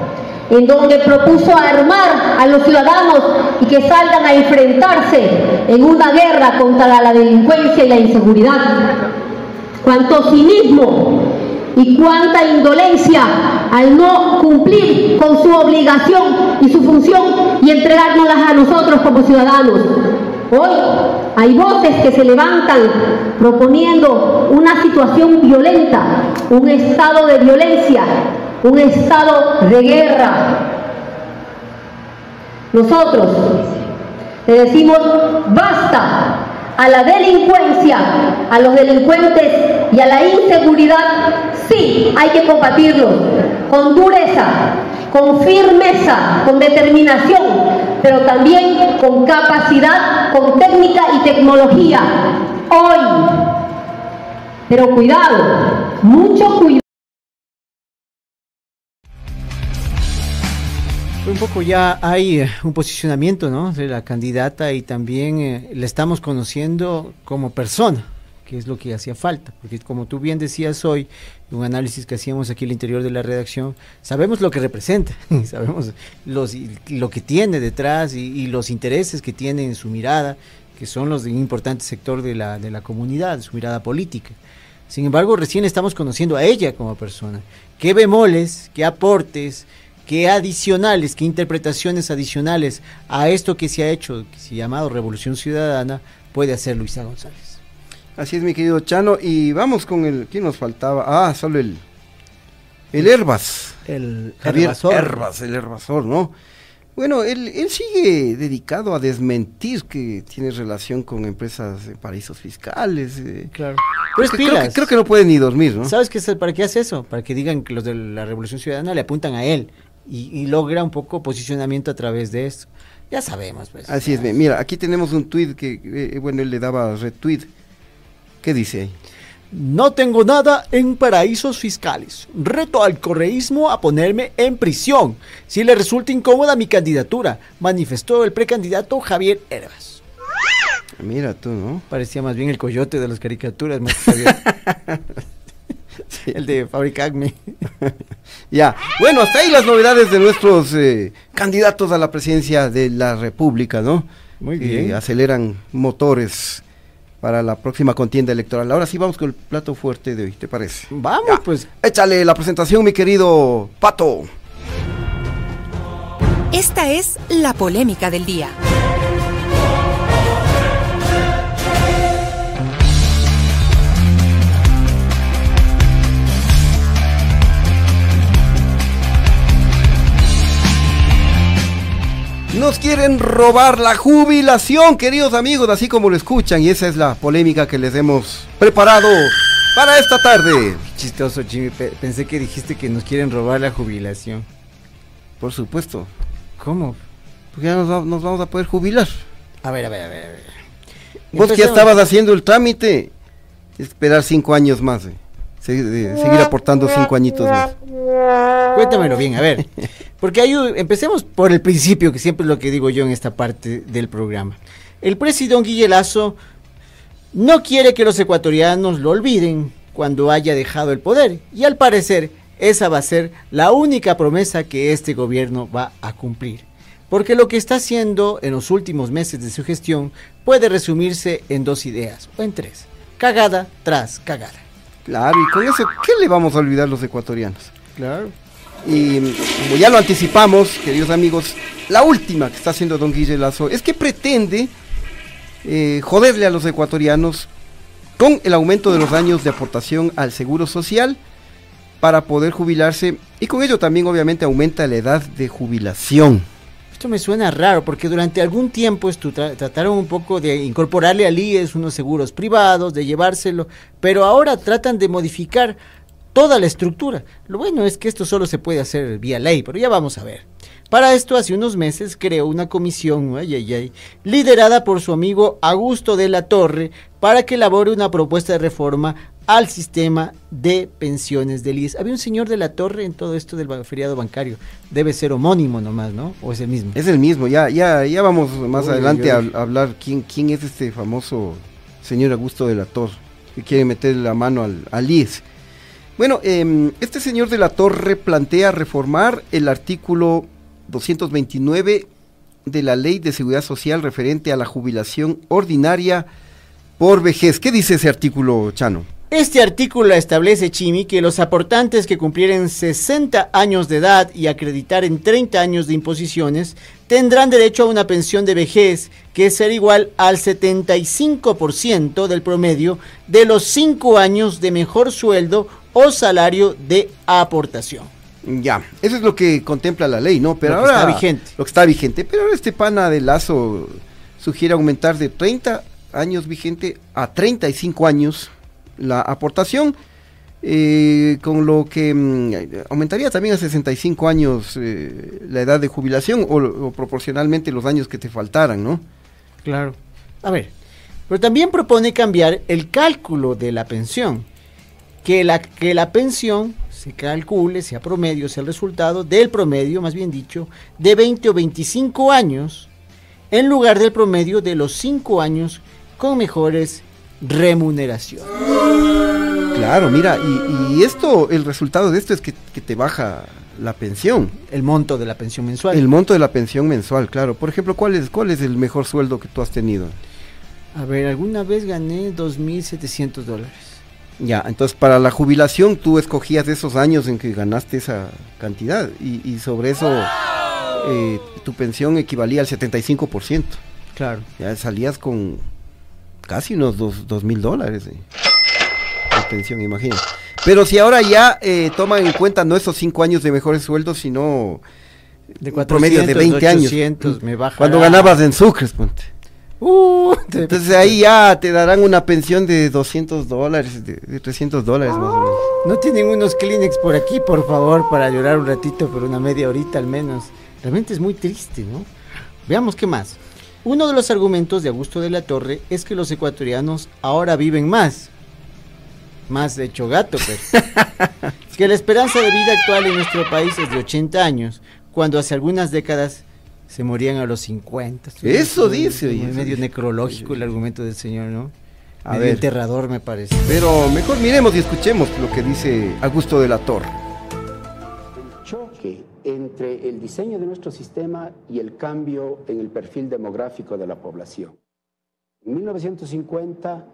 en donde propuso armar a los ciudadanos y que salgan a enfrentarse en una guerra contra la delincuencia y la inseguridad. Cuánto cinismo y cuánta indolencia al no cumplir con su obligación y su función y entregárnoslas a nosotros como ciudadanos. Hoy hay voces que se levantan proponiendo una situación violenta, un estado de violencia, un estado de guerra. Nosotros le decimos basta a la delincuencia, a los delincuentes y a la inseguridad, sí, hay que combatirlos con dureza, con firmeza, con determinación, pero también con capacidad, con técnica y tecnología. Hoy. Pero cuidado, mucho cuidado. Un poco ya hay eh, un posicionamiento ¿no? de la candidata y también eh, la estamos conociendo como persona, que es lo que hacía falta, porque como tú bien decías hoy, un análisis que hacíamos aquí al interior de la redacción, sabemos lo que representa, (laughs) sabemos lo que tiene detrás y, y, los intereses que tiene en su mirada, que son los de un importante sector de la, de la comunidad, su mirada política. Sin embargo, recién estamos conociendo a ella como persona. ¿Qué bemoles, qué aportes? Qué adicionales, qué interpretaciones adicionales a esto que se ha hecho, que se ha llamado Revolución Ciudadana, puede hacer Luisa González. Así es, mi querido Chano, y vamos con el, ¿quién nos faltaba? Ah, solo el, el Herbas. El Javier Herbas, el Herbasor, ¿no? Bueno, él, él sigue dedicado a desmentir que tiene relación con empresas de paraísos fiscales. Eh. Claro. Creo, que, creo, que, no puede ni dormir, ¿no? ¿Sabes qué, para qué hace eso? Para que digan que los de la Revolución Ciudadana le apuntan a él y, logra un poco posicionamiento a través de esto. Ya sabemos, pues. Así es, mira, aquí tenemos un tweet que, eh, bueno, él le daba retweet. ¿Qué dice ahí? No tengo nada en paraísos fiscales. Reto al correísmo a ponerme en prisión si le resulta incómoda mi candidatura, manifestó el precandidato Javier Herbas. Mira tú, ¿no? Parecía más bien el coyote de las caricaturas, más Javier. (laughs) El de Fabricagme. (laughs) ya. Bueno, hasta ahí las novedades de nuestros eh, candidatos a la presidencia de la República, ¿no? Muy bien. aceleran motores para la próxima contienda electoral. Ahora sí vamos con el plato fuerte de hoy, ¿te parece? Vamos, pues. Échale la presentación, mi querido Pato. Esta es la polémica del día. Nos quieren robar la jubilación, queridos amigos, así como lo escuchan, y esa es la polémica que les hemos preparado para esta tarde. Chistoso, Jimmy, pensé que dijiste que nos quieren robar la jubilación. Por supuesto. ¿Cómo? Porque ya nos, vamos a poder jubilar. A ver, a ver, a ver. A ver. Vos que ya estabas haciendo el trámite, esperar cinco años más. Eh. seguir aportando cinco añitos más. Cuéntamelo bien, a ver. (laughs) Porque hay, empecemos por el principio, que siempre es lo que digo yo en esta parte del programa. El presidente Guille Lazo no quiere que los ecuatorianos lo olviden cuando haya dejado el poder. Y al parecer, esa va a ser la única promesa que este gobierno va a cumplir. Porque lo que está haciendo en los últimos meses de su gestión puede resumirse en dos ideas, o en tres. Cagada tras cagada. Claro, y con eso, ¿qué le vamos a olvidar los ecuatorianos? Claro. Y como ya lo anticipamos, queridos amigos, la última que está haciendo don Guille Lazo es que pretende eh, joderle a los ecuatorianos con el aumento de los años de aportación al seguro social para poder jubilarse y con ello también obviamente aumenta la edad de jubilación. Esto me suena raro porque durante algún tiempo trataron un poco de incorporarle al IES unos seguros privados, de llevárselo, pero ahora tratan de modificar toda la estructura. Lo bueno es que esto solo se puede hacer vía ley, pero ya vamos a ver. Para esto, hace unos meses creó una comisión, ay, ay, ay, liderada por su amigo Augusto de la Torre, para que elabore una propuesta de reforma al sistema de pensiones del IES. Había un señor de la Torre en todo esto del feriado bancario. Debe ser homónimo nomás, ¿no? ¿O es el mismo? Es el mismo, ya, ya, ya vamos más adelante a hablar quién, quién es este famoso señor Augusto de la Torre, que quiere meter la mano al, al IES. Bueno, em, este señor de la Torre plantea reformar el artículo 229 de la Ley de Seguridad Social referente a la jubilación ordinaria por vejez. ¿Qué dice ese artículo, Chano? Este artículo establece, Chimi, que los aportantes que cumplieren 60 años de edad y acreditar en 30 años de imposiciones tendrán derecho a una pensión de vejez que será igual al 75% del promedio de los 5 años de mejor sueldo o salario de aportación. Ya, eso es lo que contempla la ley, ¿no? Pero Lo que ahora está vigente. Lo que está vigente, pero ahora este pana de Lazo sugiere aumentar de 30 años vigente a 35 años la aportación, eh, con lo que mm, aumentaría también a 65 años eh, la edad de jubilación o, o proporcionalmente los años que te faltaran, ¿no? Claro. A ver, pero también propone cambiar el cálculo de la pensión. Que la, que la pensión se calcule, sea promedio, sea el resultado del promedio, más bien dicho, de 20 o 25 años, en lugar del promedio de los 5 años con mejores remuneraciones. Claro, mira, y, y esto, el resultado de esto es que, que te baja la pensión. El monto de la pensión mensual. El monto de la pensión mensual, claro. Por ejemplo, ¿cuál es, cuál es el mejor sueldo que tú has tenido? A ver, alguna vez gané 2.700 dólares. Ya, entonces para la jubilación tú escogías esos años en que ganaste esa cantidad y, y sobre eso eh, tu pensión equivalía al 75%. Claro. Ya salías con casi unos dos, dos mil dólares de, de pensión, imagínate. Pero si ahora ya eh, toman en cuenta no esos cinco años de mejores sueldos, sino De un promedio de 20 de años. 800, me baja. Cuando ganabas en Sucres, ponte. (laughs) Entonces ahí ya te darán una pensión de 200 dólares, de, de 300 dólares más o menos. ¿No tienen unos Kleenex por aquí, por favor, para llorar un ratito, por una media horita al menos? Realmente es muy triste, ¿no? Veamos qué más. Uno de los argumentos de Augusto de la Torre es que los ecuatorianos ahora viven más. Más de hecho gato, pero. (laughs) que la esperanza de vida actual en nuestro país es de 80 años, cuando hace algunas décadas se morían a los 50. Eso dice, Es medio necrológico el argumento del señor, ¿no? A medio ver. enterrador, me parece. Pero mejor miremos y escuchemos lo que dice Augusto de la Torre. choque entre el diseño de nuestro sistema y el cambio en el perfil demográfico de la población. En 1950,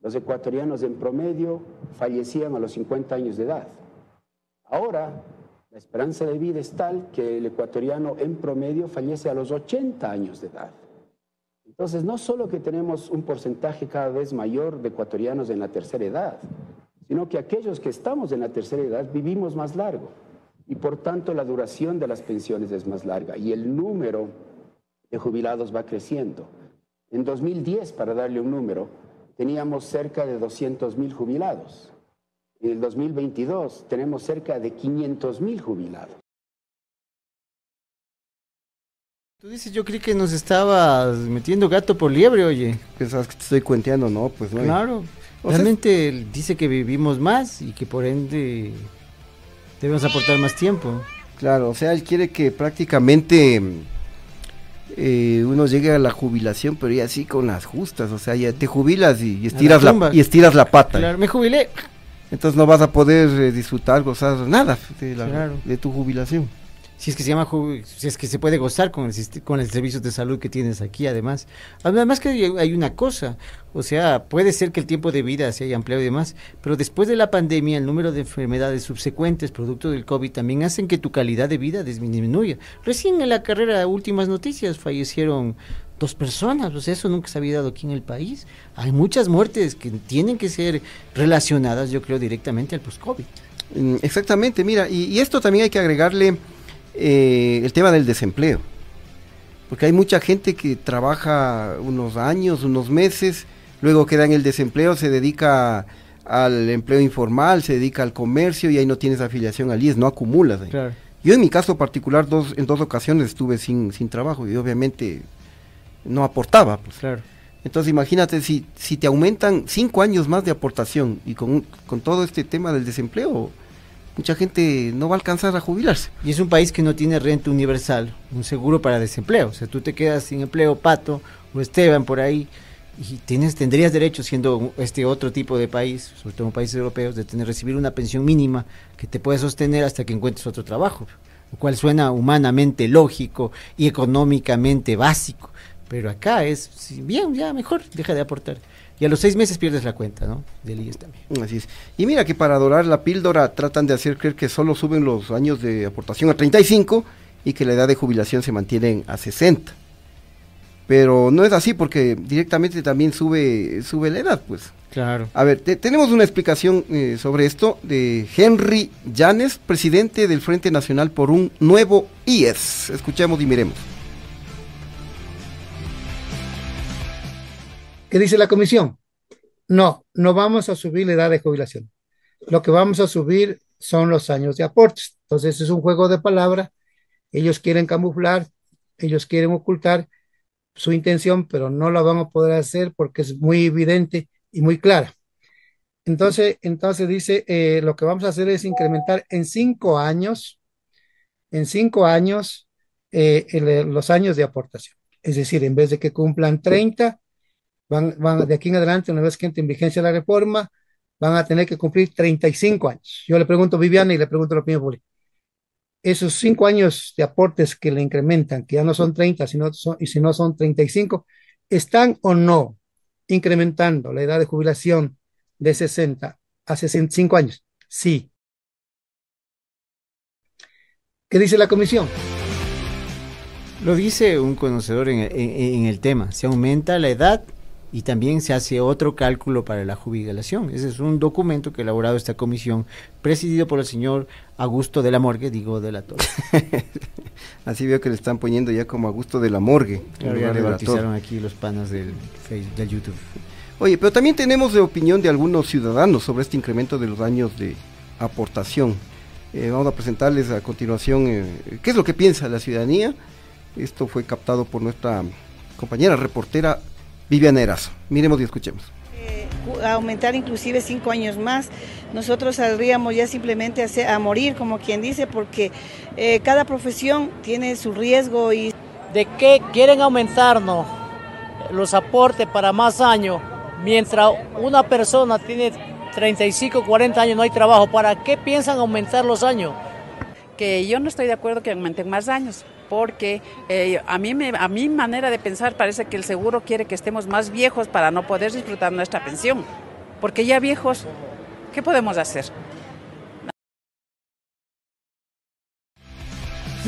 los ecuatorianos en promedio fallecían a los 50 años de edad. Ahora, la esperanza de vida es tal que el ecuatoriano en promedio fallece a los 80 años de edad. Entonces, no solo que tenemos un porcentaje cada vez mayor de ecuatorianos en la tercera edad, sino que aquellos que estamos en la tercera edad vivimos más largo y por tanto la duración de las pensiones es más larga y el número de jubilados va creciendo. En 2010, para darle un número, teníamos cerca de 200 mil jubilados. En el 2022 tenemos cerca de 500 mil jubilados. Tú dices, yo creí que nos estabas metiendo gato por liebre, oye. Pensabas que te estoy cuenteando, no, pues no. Claro. O sea, Realmente él dice que vivimos más y que por ende debemos aportar más tiempo. Claro, o sea, él quiere que prácticamente eh, uno llegue a la jubilación, pero ya así con las justas, o sea, ya te jubilas y, y estiras, la, tumba. y estiras la pata. Claro, me jubilé. Entonces no vas a poder eh, disfrutar, gozar nada de, la- Claro. de tu jubilación. Si es que se llama, si es que se puede gozar con el, con el servicio de salud que tienes aquí, además. Además que hay, hay una cosa, o sea, puede ser que el tiempo de vida se haya ampliado y demás, pero después de la pandemia, el número de enfermedades subsecuentes producto del COVID también hacen que tu calidad de vida disminuya. Recién en la carrera, últimas noticias, fallecieron dos personas, o sea, eso nunca se había dado aquí en el país. Hay muchas muertes que tienen que ser relacionadas, yo creo, directamente al post-COVID. Mm, Exactamente, mira, y, y esto también hay que agregarle eh, el tema del desempleo. Porque hay mucha gente que trabaja unos años, unos meses, luego queda en el desempleo, se dedica al empleo informal, se dedica al comercio y ahí no tienes afiliación al IES, no acumulas. ahí. Claro. Yo en mi caso particular dos, en dos ocasiones estuve sin, sin trabajo y obviamente no aportaba. pues. Claro. Entonces imagínate si, si te aumentan cinco años más de aportación y con, con todo este tema del desempleo, mucha gente no va a alcanzar a jubilarse. Y es un país que no tiene renta universal, un seguro para desempleo. O sea, tú te quedas sin empleo, Pato o Esteban por ahí, y tienes, tendrías derecho, siendo este otro tipo de país, sobre todo países europeos, de tener, recibir una pensión mínima que te puede sostener hasta que encuentres otro trabajo, lo cual suena humanamente lógico y económicamente básico. Pero acá es, bien, ya mejor, deja de aportar. Y a los seis meses pierdes la cuenta, ¿no? Del IES también. Así es. Y mira que para adorar la píldora tratan de hacer creer que solo suben los años de aportación a 35 y que la edad de jubilación se mantiene a 60 pero no es así porque directamente también sube, sube la edad, pues. Claro. A ver, tenemos una explicación eh, sobre esto de Henry Llanes, presidente del Frente Nacional por un nuevo IES. Escuchemos y miremos. ¿Qué dice la comisión? No, no vamos a subir la edad de jubilación. Lo que vamos a subir son los años de aportes. Entonces es un juego de palabras. Ellos quieren camuflar, ellos quieren ocultar su intención, pero no la van a poder hacer porque es muy evidente y muy clara. Entonces, entonces dice, eh, lo que vamos a hacer es incrementar en cinco años, en cinco años, eh, los años de aportación. Es decir, en vez de que cumplan 30, van, van de aquí en adelante, una vez que entre en vigencia la reforma, van a tener que cumplir 35 años. Yo le pregunto a Viviana y le pregunto a la opinión pública esos cinco años de aportes que le incrementan, que ya no son 30, sino y si no son 35, ¿están o no incrementando la edad de jubilación de 60 a 65 años? Sí. ¿Qué dice la comisión? Lo dice un conocedor en, en el tema. Se aumenta la edad y también se hace otro cálculo para la jubilación. Ese es un documento que ha elaborado esta comisión, presidido por el señor Augusto de la Morgue, digo de la Torre. (laughs) Así veo que le están poniendo ya como Augusto de la Morgue. Claro, ya le bautizaron aquí los panas del, del YouTube. Oye, pero también tenemos de opinión de algunos ciudadanos sobre este incremento de los años de aportación. Eh, vamos a presentarles a continuación eh, qué es lo que piensa la ciudadanía. Esto fue captado por nuestra compañera reportera Viviana Erazo. Miremos y escuchemos. Eh, aumentar inclusive cinco años más, nosotros saldríamos ya simplemente a, a morir, como quien dice, porque eh, cada profesión tiene su riesgo y... ¿De qué quieren aumentarnos los aportes para más años mientras una persona tiene 35, 40 años no hay trabajo? ¿Para qué piensan aumentar los años? Que yo no estoy de acuerdo que aumenten más años porque eh, a, mí me, a mi manera de pensar parece que el seguro quiere que estemos más viejos para no poder disfrutar nuestra pensión, porque ya viejos, ¿qué podemos hacer?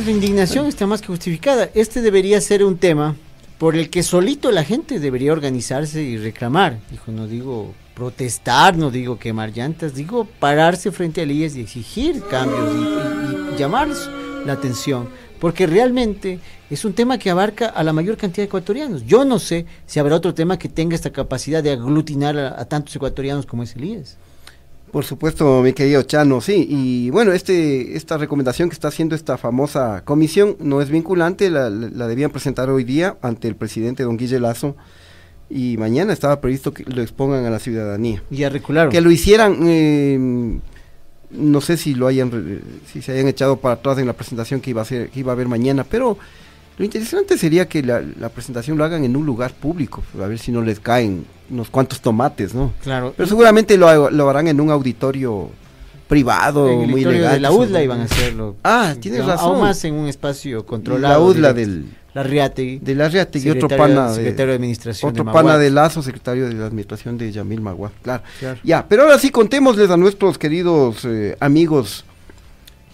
La indignación está más que justificada. Este debería ser un tema por el que solito la gente debería organizarse y reclamar. Dijo, no digo protestar, no digo quemar llantas, digo pararse frente al IES y exigir cambios y, y llamar la atención porque realmente es un tema que abarca a la mayor cantidad de ecuatorianos. Yo no sé si habrá otro tema que tenga esta capacidad de aglutinar a, tantos ecuatorianos como es Elías. Por supuesto, mi querido Chano, sí. Y bueno, este, esta recomendación que está haciendo esta famosa comisión no es vinculante, la, debían presentar hoy día ante el presidente don Guille Lazo y mañana estaba previsto que lo expongan a la ciudadanía. Y ya recularon. Que lo hicieran... Eh, no sé si lo hayan si se hayan echado para atrás en la presentación que iba a ser que iba a haber mañana pero lo interesante sería que la, presentación lo hagan en un lugar público a ver si no les caen unos cuantos tomates no claro. Pero seguramente lo, lo harán en un auditorio privado muy legal de la UDLA iban a hacerlo ah tienes razón aún más en un espacio controlado la UDLA del la Riategui. De la Riategui, otro pana de, secretario de administración. Otro pana de Lazo, secretario de la administración de Yamil Maguad, claro. Ya, pero ahora sí contémosles a nuestros queridos eh, amigos,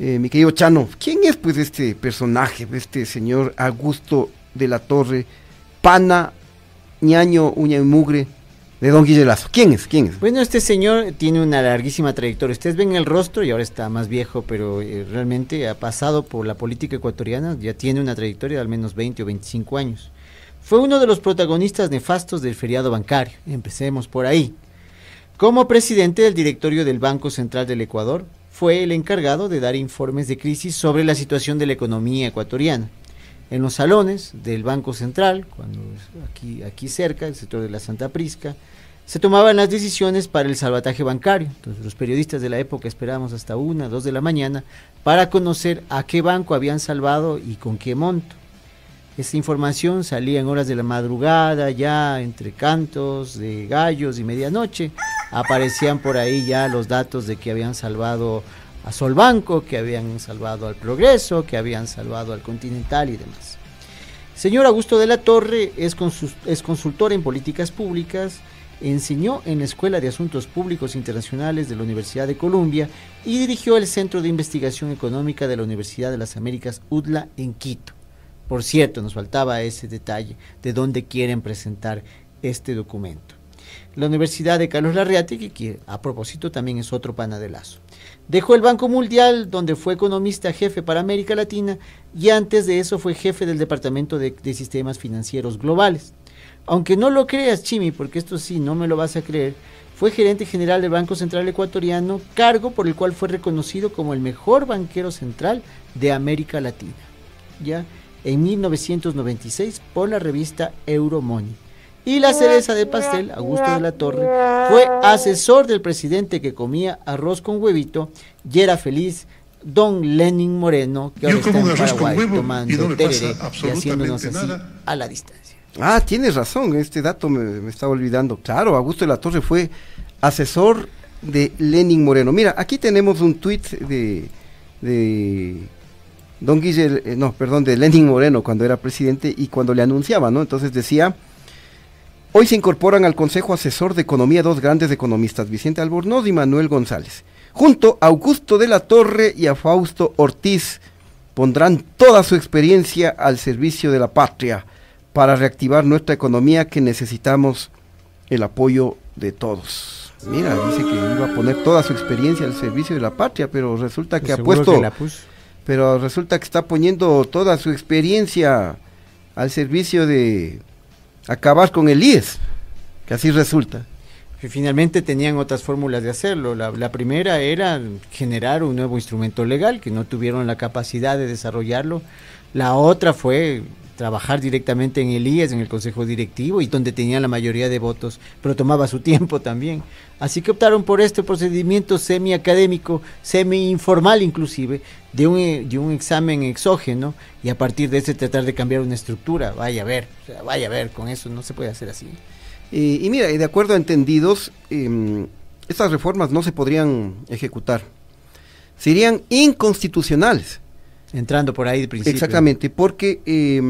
eh, mi querido Chano, ¿quién es pues este personaje, este señor Augusto de la Torre, pana, ñaño, uña y mugre? De Don Guillelazo. ¿Quién es? ¿Quién es? Bueno, este señor tiene una larguísima trayectoria. Ustedes ven el rostro y ahora está más viejo, pero eh, realmente ha pasado por la política ecuatoriana, ya tiene una trayectoria de al menos 20 o 25 años. Fue uno de los protagonistas nefastos del feriado bancario. Empecemos por ahí. Como presidente del directorio del Banco Central del Ecuador, fue el encargado de dar informes de crisis sobre la situación de la economía ecuatoriana. En los salones del Banco Central, cuando aquí, aquí cerca, el sector de la Santa Prisca, se tomaban las decisiones para el salvataje bancario. Entonces los periodistas de la época esperábamos hasta una, dos de la mañana para conocer a qué banco habían salvado y con qué monto. Esta información salía en horas de la madrugada, ya entre cantos de gallos y medianoche. Aparecían por ahí ya los datos de que habían salvado a Solbanco, que habían salvado al Progreso, que habían salvado al Continental y demás. Señor Augusto de la Torre es, es consultor en políticas públicas, enseñó en la Escuela de Asuntos Públicos Internacionales de la Universidad de Columbia y dirigió el Centro de Investigación Económica de la Universidad de las Américas UDLA en Quito. Por cierto, nos faltaba ese detalle de dónde quieren presentar este documento. La Universidad de Carlos Larriati, que a propósito también es otro panadelazo. Dejó el Banco Mundial, donde fue economista jefe para América Latina, y antes de eso fue jefe del Departamento de, Sistemas Financieros Globales. Aunque no lo creas, Chimi, porque esto sí, no me lo vas a creer, fue gerente general del Banco Central Ecuatoriano, cargo por el cual fue reconocido como el mejor banquero central de América Latina. ¿Ya? en 1996 por la revista Euromoney. Y la cereza de pastel, Augusto de la Torre, fue asesor del presidente que comía arroz con huevito y era feliz don Lenin Moreno, que ahora está en Paraguay tomando tereré y haciéndonos así a la distancia. Ah, tienes razón, este dato me, me, estaba olvidando. Claro, Augusto de la Torre fue asesor de Lenin Moreno. Mira, aquí tenemos un tuit de, de don Guille, eh, no, perdón, de Lenin Moreno cuando era presidente y cuando le anunciaba, ¿no? Entonces decía, hoy se incorporan al Consejo Asesor de Economía dos grandes economistas, Vicente Albornoz y Manuel González. Junto a Augusto de la Torre y a Fausto Ortiz pondrán toda su experiencia al servicio de la patria para reactivar nuestra economía que necesitamos el apoyo de todos. Mira, dice que iba a poner toda su experiencia al servicio de la patria, pero resulta que ha puesto pero resulta que está poniendo toda su experiencia al servicio de acabar con el IES, que así resulta. finalmente tenían otras fórmulas de hacerlo. La, primera era generar un nuevo instrumento legal, que no tuvieron la capacidad de desarrollarlo. La otra fue trabajar directamente en el IES, en el Consejo Directivo, y donde tenía la mayoría de votos, pero tomaba su (laughs) tiempo también. Así que optaron por este procedimiento semi-académico, semi-informal inclusive, de un, de un examen exógeno, y a partir de ese tratar de cambiar una estructura. Vaya a ver, vaya a ver, con eso no se puede hacer así. Y, y mira, de acuerdo a entendidos, eh, estas reformas no se podrían ejecutar. Serían inconstitucionales Entrando por ahí de principio. Exactamente, porque eh,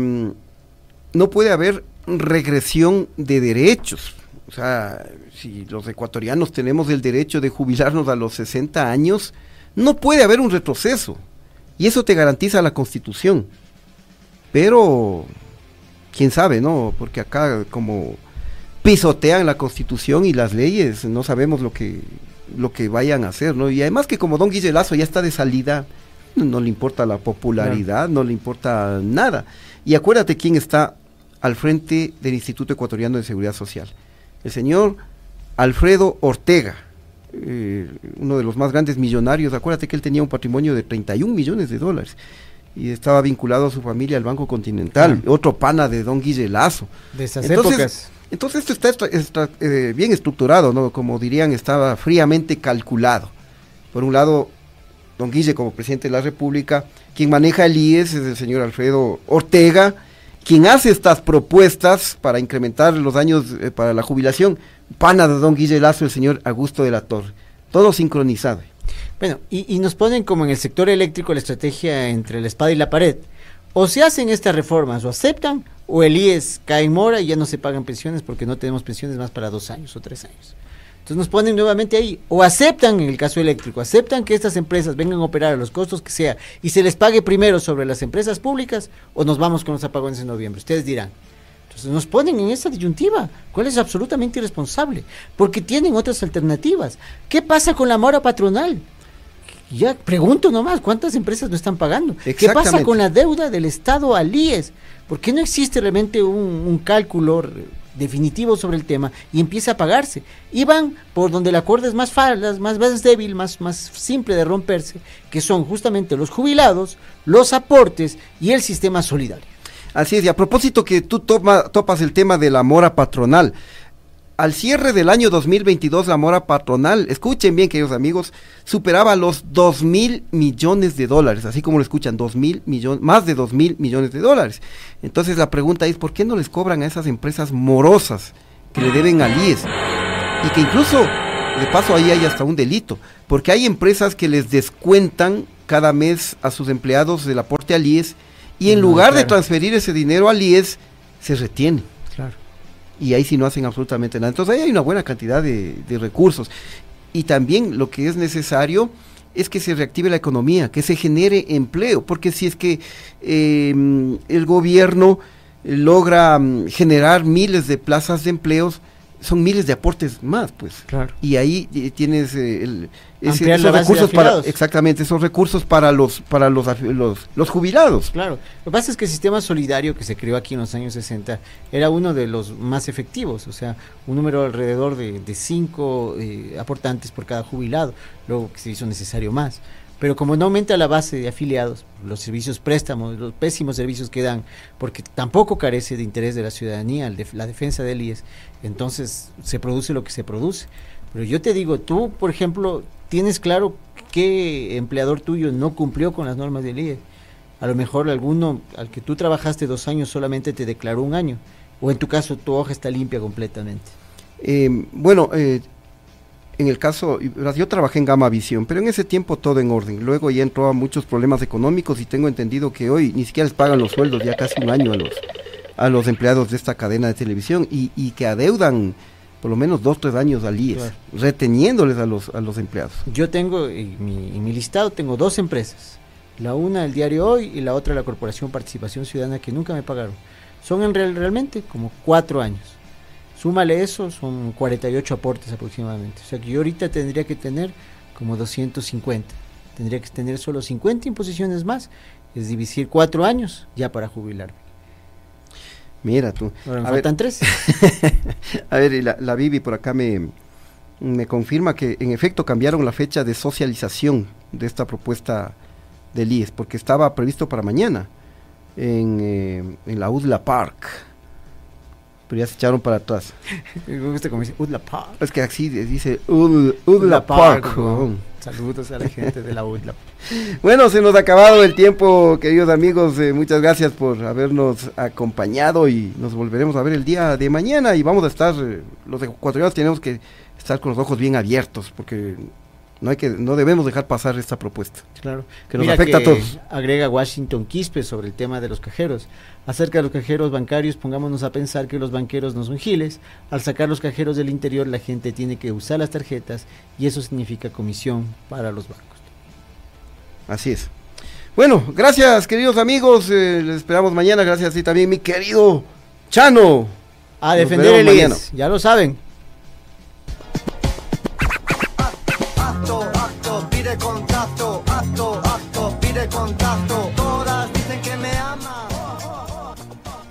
no puede haber regresión de derechos. O sea, si los ecuatorianos tenemos el derecho de jubilarnos a los 60 años, no puede haber un retroceso. Y eso te garantiza la Constitución. Pero, quién sabe, ¿no? Porque acá como pisotean la Constitución y las leyes, no sabemos lo que lo que vayan a hacer, ¿no? Y además que como don Guille Lazo ya está de salida, no le importa la popularidad, no le importa nada. Y acuérdate quién está al frente del Instituto Ecuatoriano de Seguridad Social. El señor Alfredo Ortega, eh, uno de los más grandes millonarios. Acuérdate que él tenía un patrimonio de 31 millones de dólares y estaba vinculado a su familia al Banco Continental, otro pana de Don Guille Lazo. De esas épocas. Entonces esto está, eh, bien estructurado, ¿no? Como dirían, estaba fríamente calculado. Por un lado, don Guille como presidente de la República, quien maneja el IES es el señor Alfredo Ortega, quien hace estas propuestas para incrementar los años eh, para la jubilación, pana de don Guille Lazo, el señor Augusto de la Torre, todo sincronizado. Bueno, y, y nos ponen como en el sector eléctrico la estrategia entre la espada y la pared. O se hacen estas reformas, o aceptan, o el IES cae en mora y ya no se pagan pensiones porque no tenemos pensiones más para dos años o tres años. Entonces nos ponen nuevamente ahí, o aceptan en el caso eléctrico, aceptan que estas empresas vengan a operar a los costos que sea y se les pague primero sobre las empresas públicas o nos vamos con los apagones en noviembre. Ustedes dirán. Entonces nos ponen en esa disyuntiva, cuál es absolutamente irresponsable, porque tienen otras alternativas. ¿Qué pasa con la mora patronal? Ya pregunto nomás, ¿cuántas empresas no están pagando? ¿Qué pasa con la deuda del Estado al IES? ¿Por qué no existe realmente un, un cálculo definitivo sobre el tema y empieza a pagarse. Y van por donde la cuerda es más falda, más, más débil, más, más simple de romperse, que son justamente los jubilados, los aportes y el sistema solidario. Así es, y a propósito que tú topas el tema de la mora patronal, al cierre del año 2022 la mora patronal, escuchen bien queridos amigos, superaba los 2 mil millones de dólares, así como lo escuchan, 2 mil millones, más de 2 mil millones de dólares. Entonces la pregunta es, ¿por qué no les cobran a esas empresas morosas que le deben al IES? Y que incluso, de paso ahí hay hasta un delito, porque hay empresas que les descuentan cada mes a sus empleados del aporte al IES y en lugar de transferir ese dinero al IES, se retiene. Y ahí sí no hacen absolutamente nada. Entonces ahí hay una buena cantidad de, recursos. Y también lo que es necesario es que se reactive la economía, que se genere empleo, porque si es que em, el gobierno logra mm, generar miles de plazas de empleos, son miles de aportes más, pues. Claro. Y ahí eh, tienes eh, el, esos recursos para exactamente esos recursos para los para los, los, jubilados. Claro. Lo que pasa es que el sistema solidario que se creó aquí en los años 60 era uno de los más efectivos, o sea, un número alrededor de, de cinco eh, aportantes por cada jubilado, luego que se hizo necesario más. Pero como no aumenta la base de afiliados, los servicios préstamos, los pésimos servicios que dan, porque tampoco carece de interés de la ciudadanía, la defensa del IES, entonces se produce lo que se produce. Pero yo te digo, tú, por ejemplo, tienes claro qué empleador tuyo no cumplió con las normas del IES. A lo mejor alguno al que tú trabajaste dos años solamente te declaró un año, o en tu caso tu hoja está limpia completamente. Eh, bueno, eh, en el caso, yo trabajé en Gama Visión, pero en ese tiempo todo en orden. Luego ya entró a muchos problemas económicos y tengo entendido que hoy ni siquiera les pagan los sueldos, ya casi un año a los, a los empleados de esta cadena de televisión y, y que adeudan por lo menos dos, tres años al IES, reteniéndoles a los, a los empleados. Yo tengo, en mi, en mi listado tengo dos empresas, la una el diario Hoy y la otra la Corporación Participación Ciudadana que nunca me pagaron. Son en real, realmente como cuatro años. Súmale eso, son 48 aportes aproximadamente. O sea que yo ahorita tendría que tener como 250. Tendría que tener solo 50 imposiciones más. Es dividir cuatro años ya para jubilarme. Mira tú. Ahora me faltan tres. (laughs) a ver, la, la Bibi por acá me, me confirma que en efecto cambiaron la fecha de socialización de esta propuesta del IES, porque estaba previsto para mañana en, eh, en la UDLA Park pero ya se echaron para atrás. (laughs) Me gusta como dice Udla Park. Es que así dice Udla, Park. Saludos a la (laughs) gente de la Udla. bueno, se nos ha acabado el tiempo, queridos amigos. Eh, muchas gracias por habernos acompañado y nos volveremos a ver el día de mañana. Y vamos a estar, eh, los ecuatorianos tenemos que estar con los ojos bien abiertos porque no hay que no debemos dejar pasar esta propuesta. Claro, que nos afecta a todos. Agrega Washington Quispe sobre el tema de los cajeros. Acerca de los cajeros bancarios, pongámonos a pensar que los banqueros no son giles. Al sacar los cajeros del interior, la gente tiene que usar las tarjetas y eso significa comisión para los bancos. Así es. Bueno, gracias queridos amigos, eh, les esperamos mañana, gracias y también mi querido Chano. A defender el IES, ya lo saben.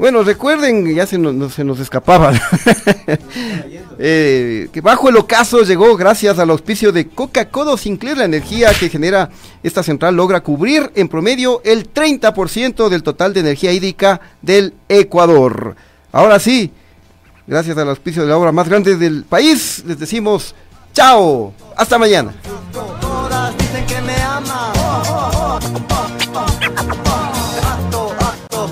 Bueno, recuerden, ya se nos, se nos escapaba, (laughs) eh, que bajo el ocaso llegó gracias al auspicio de Coca-Cola Sinclair, la energía que genera esta central logra cubrir en promedio el 30% del total de energía hídrica del Ecuador. Ahora sí, gracias al auspicio de la obra más grande del país, les decimos chao, hasta mañana.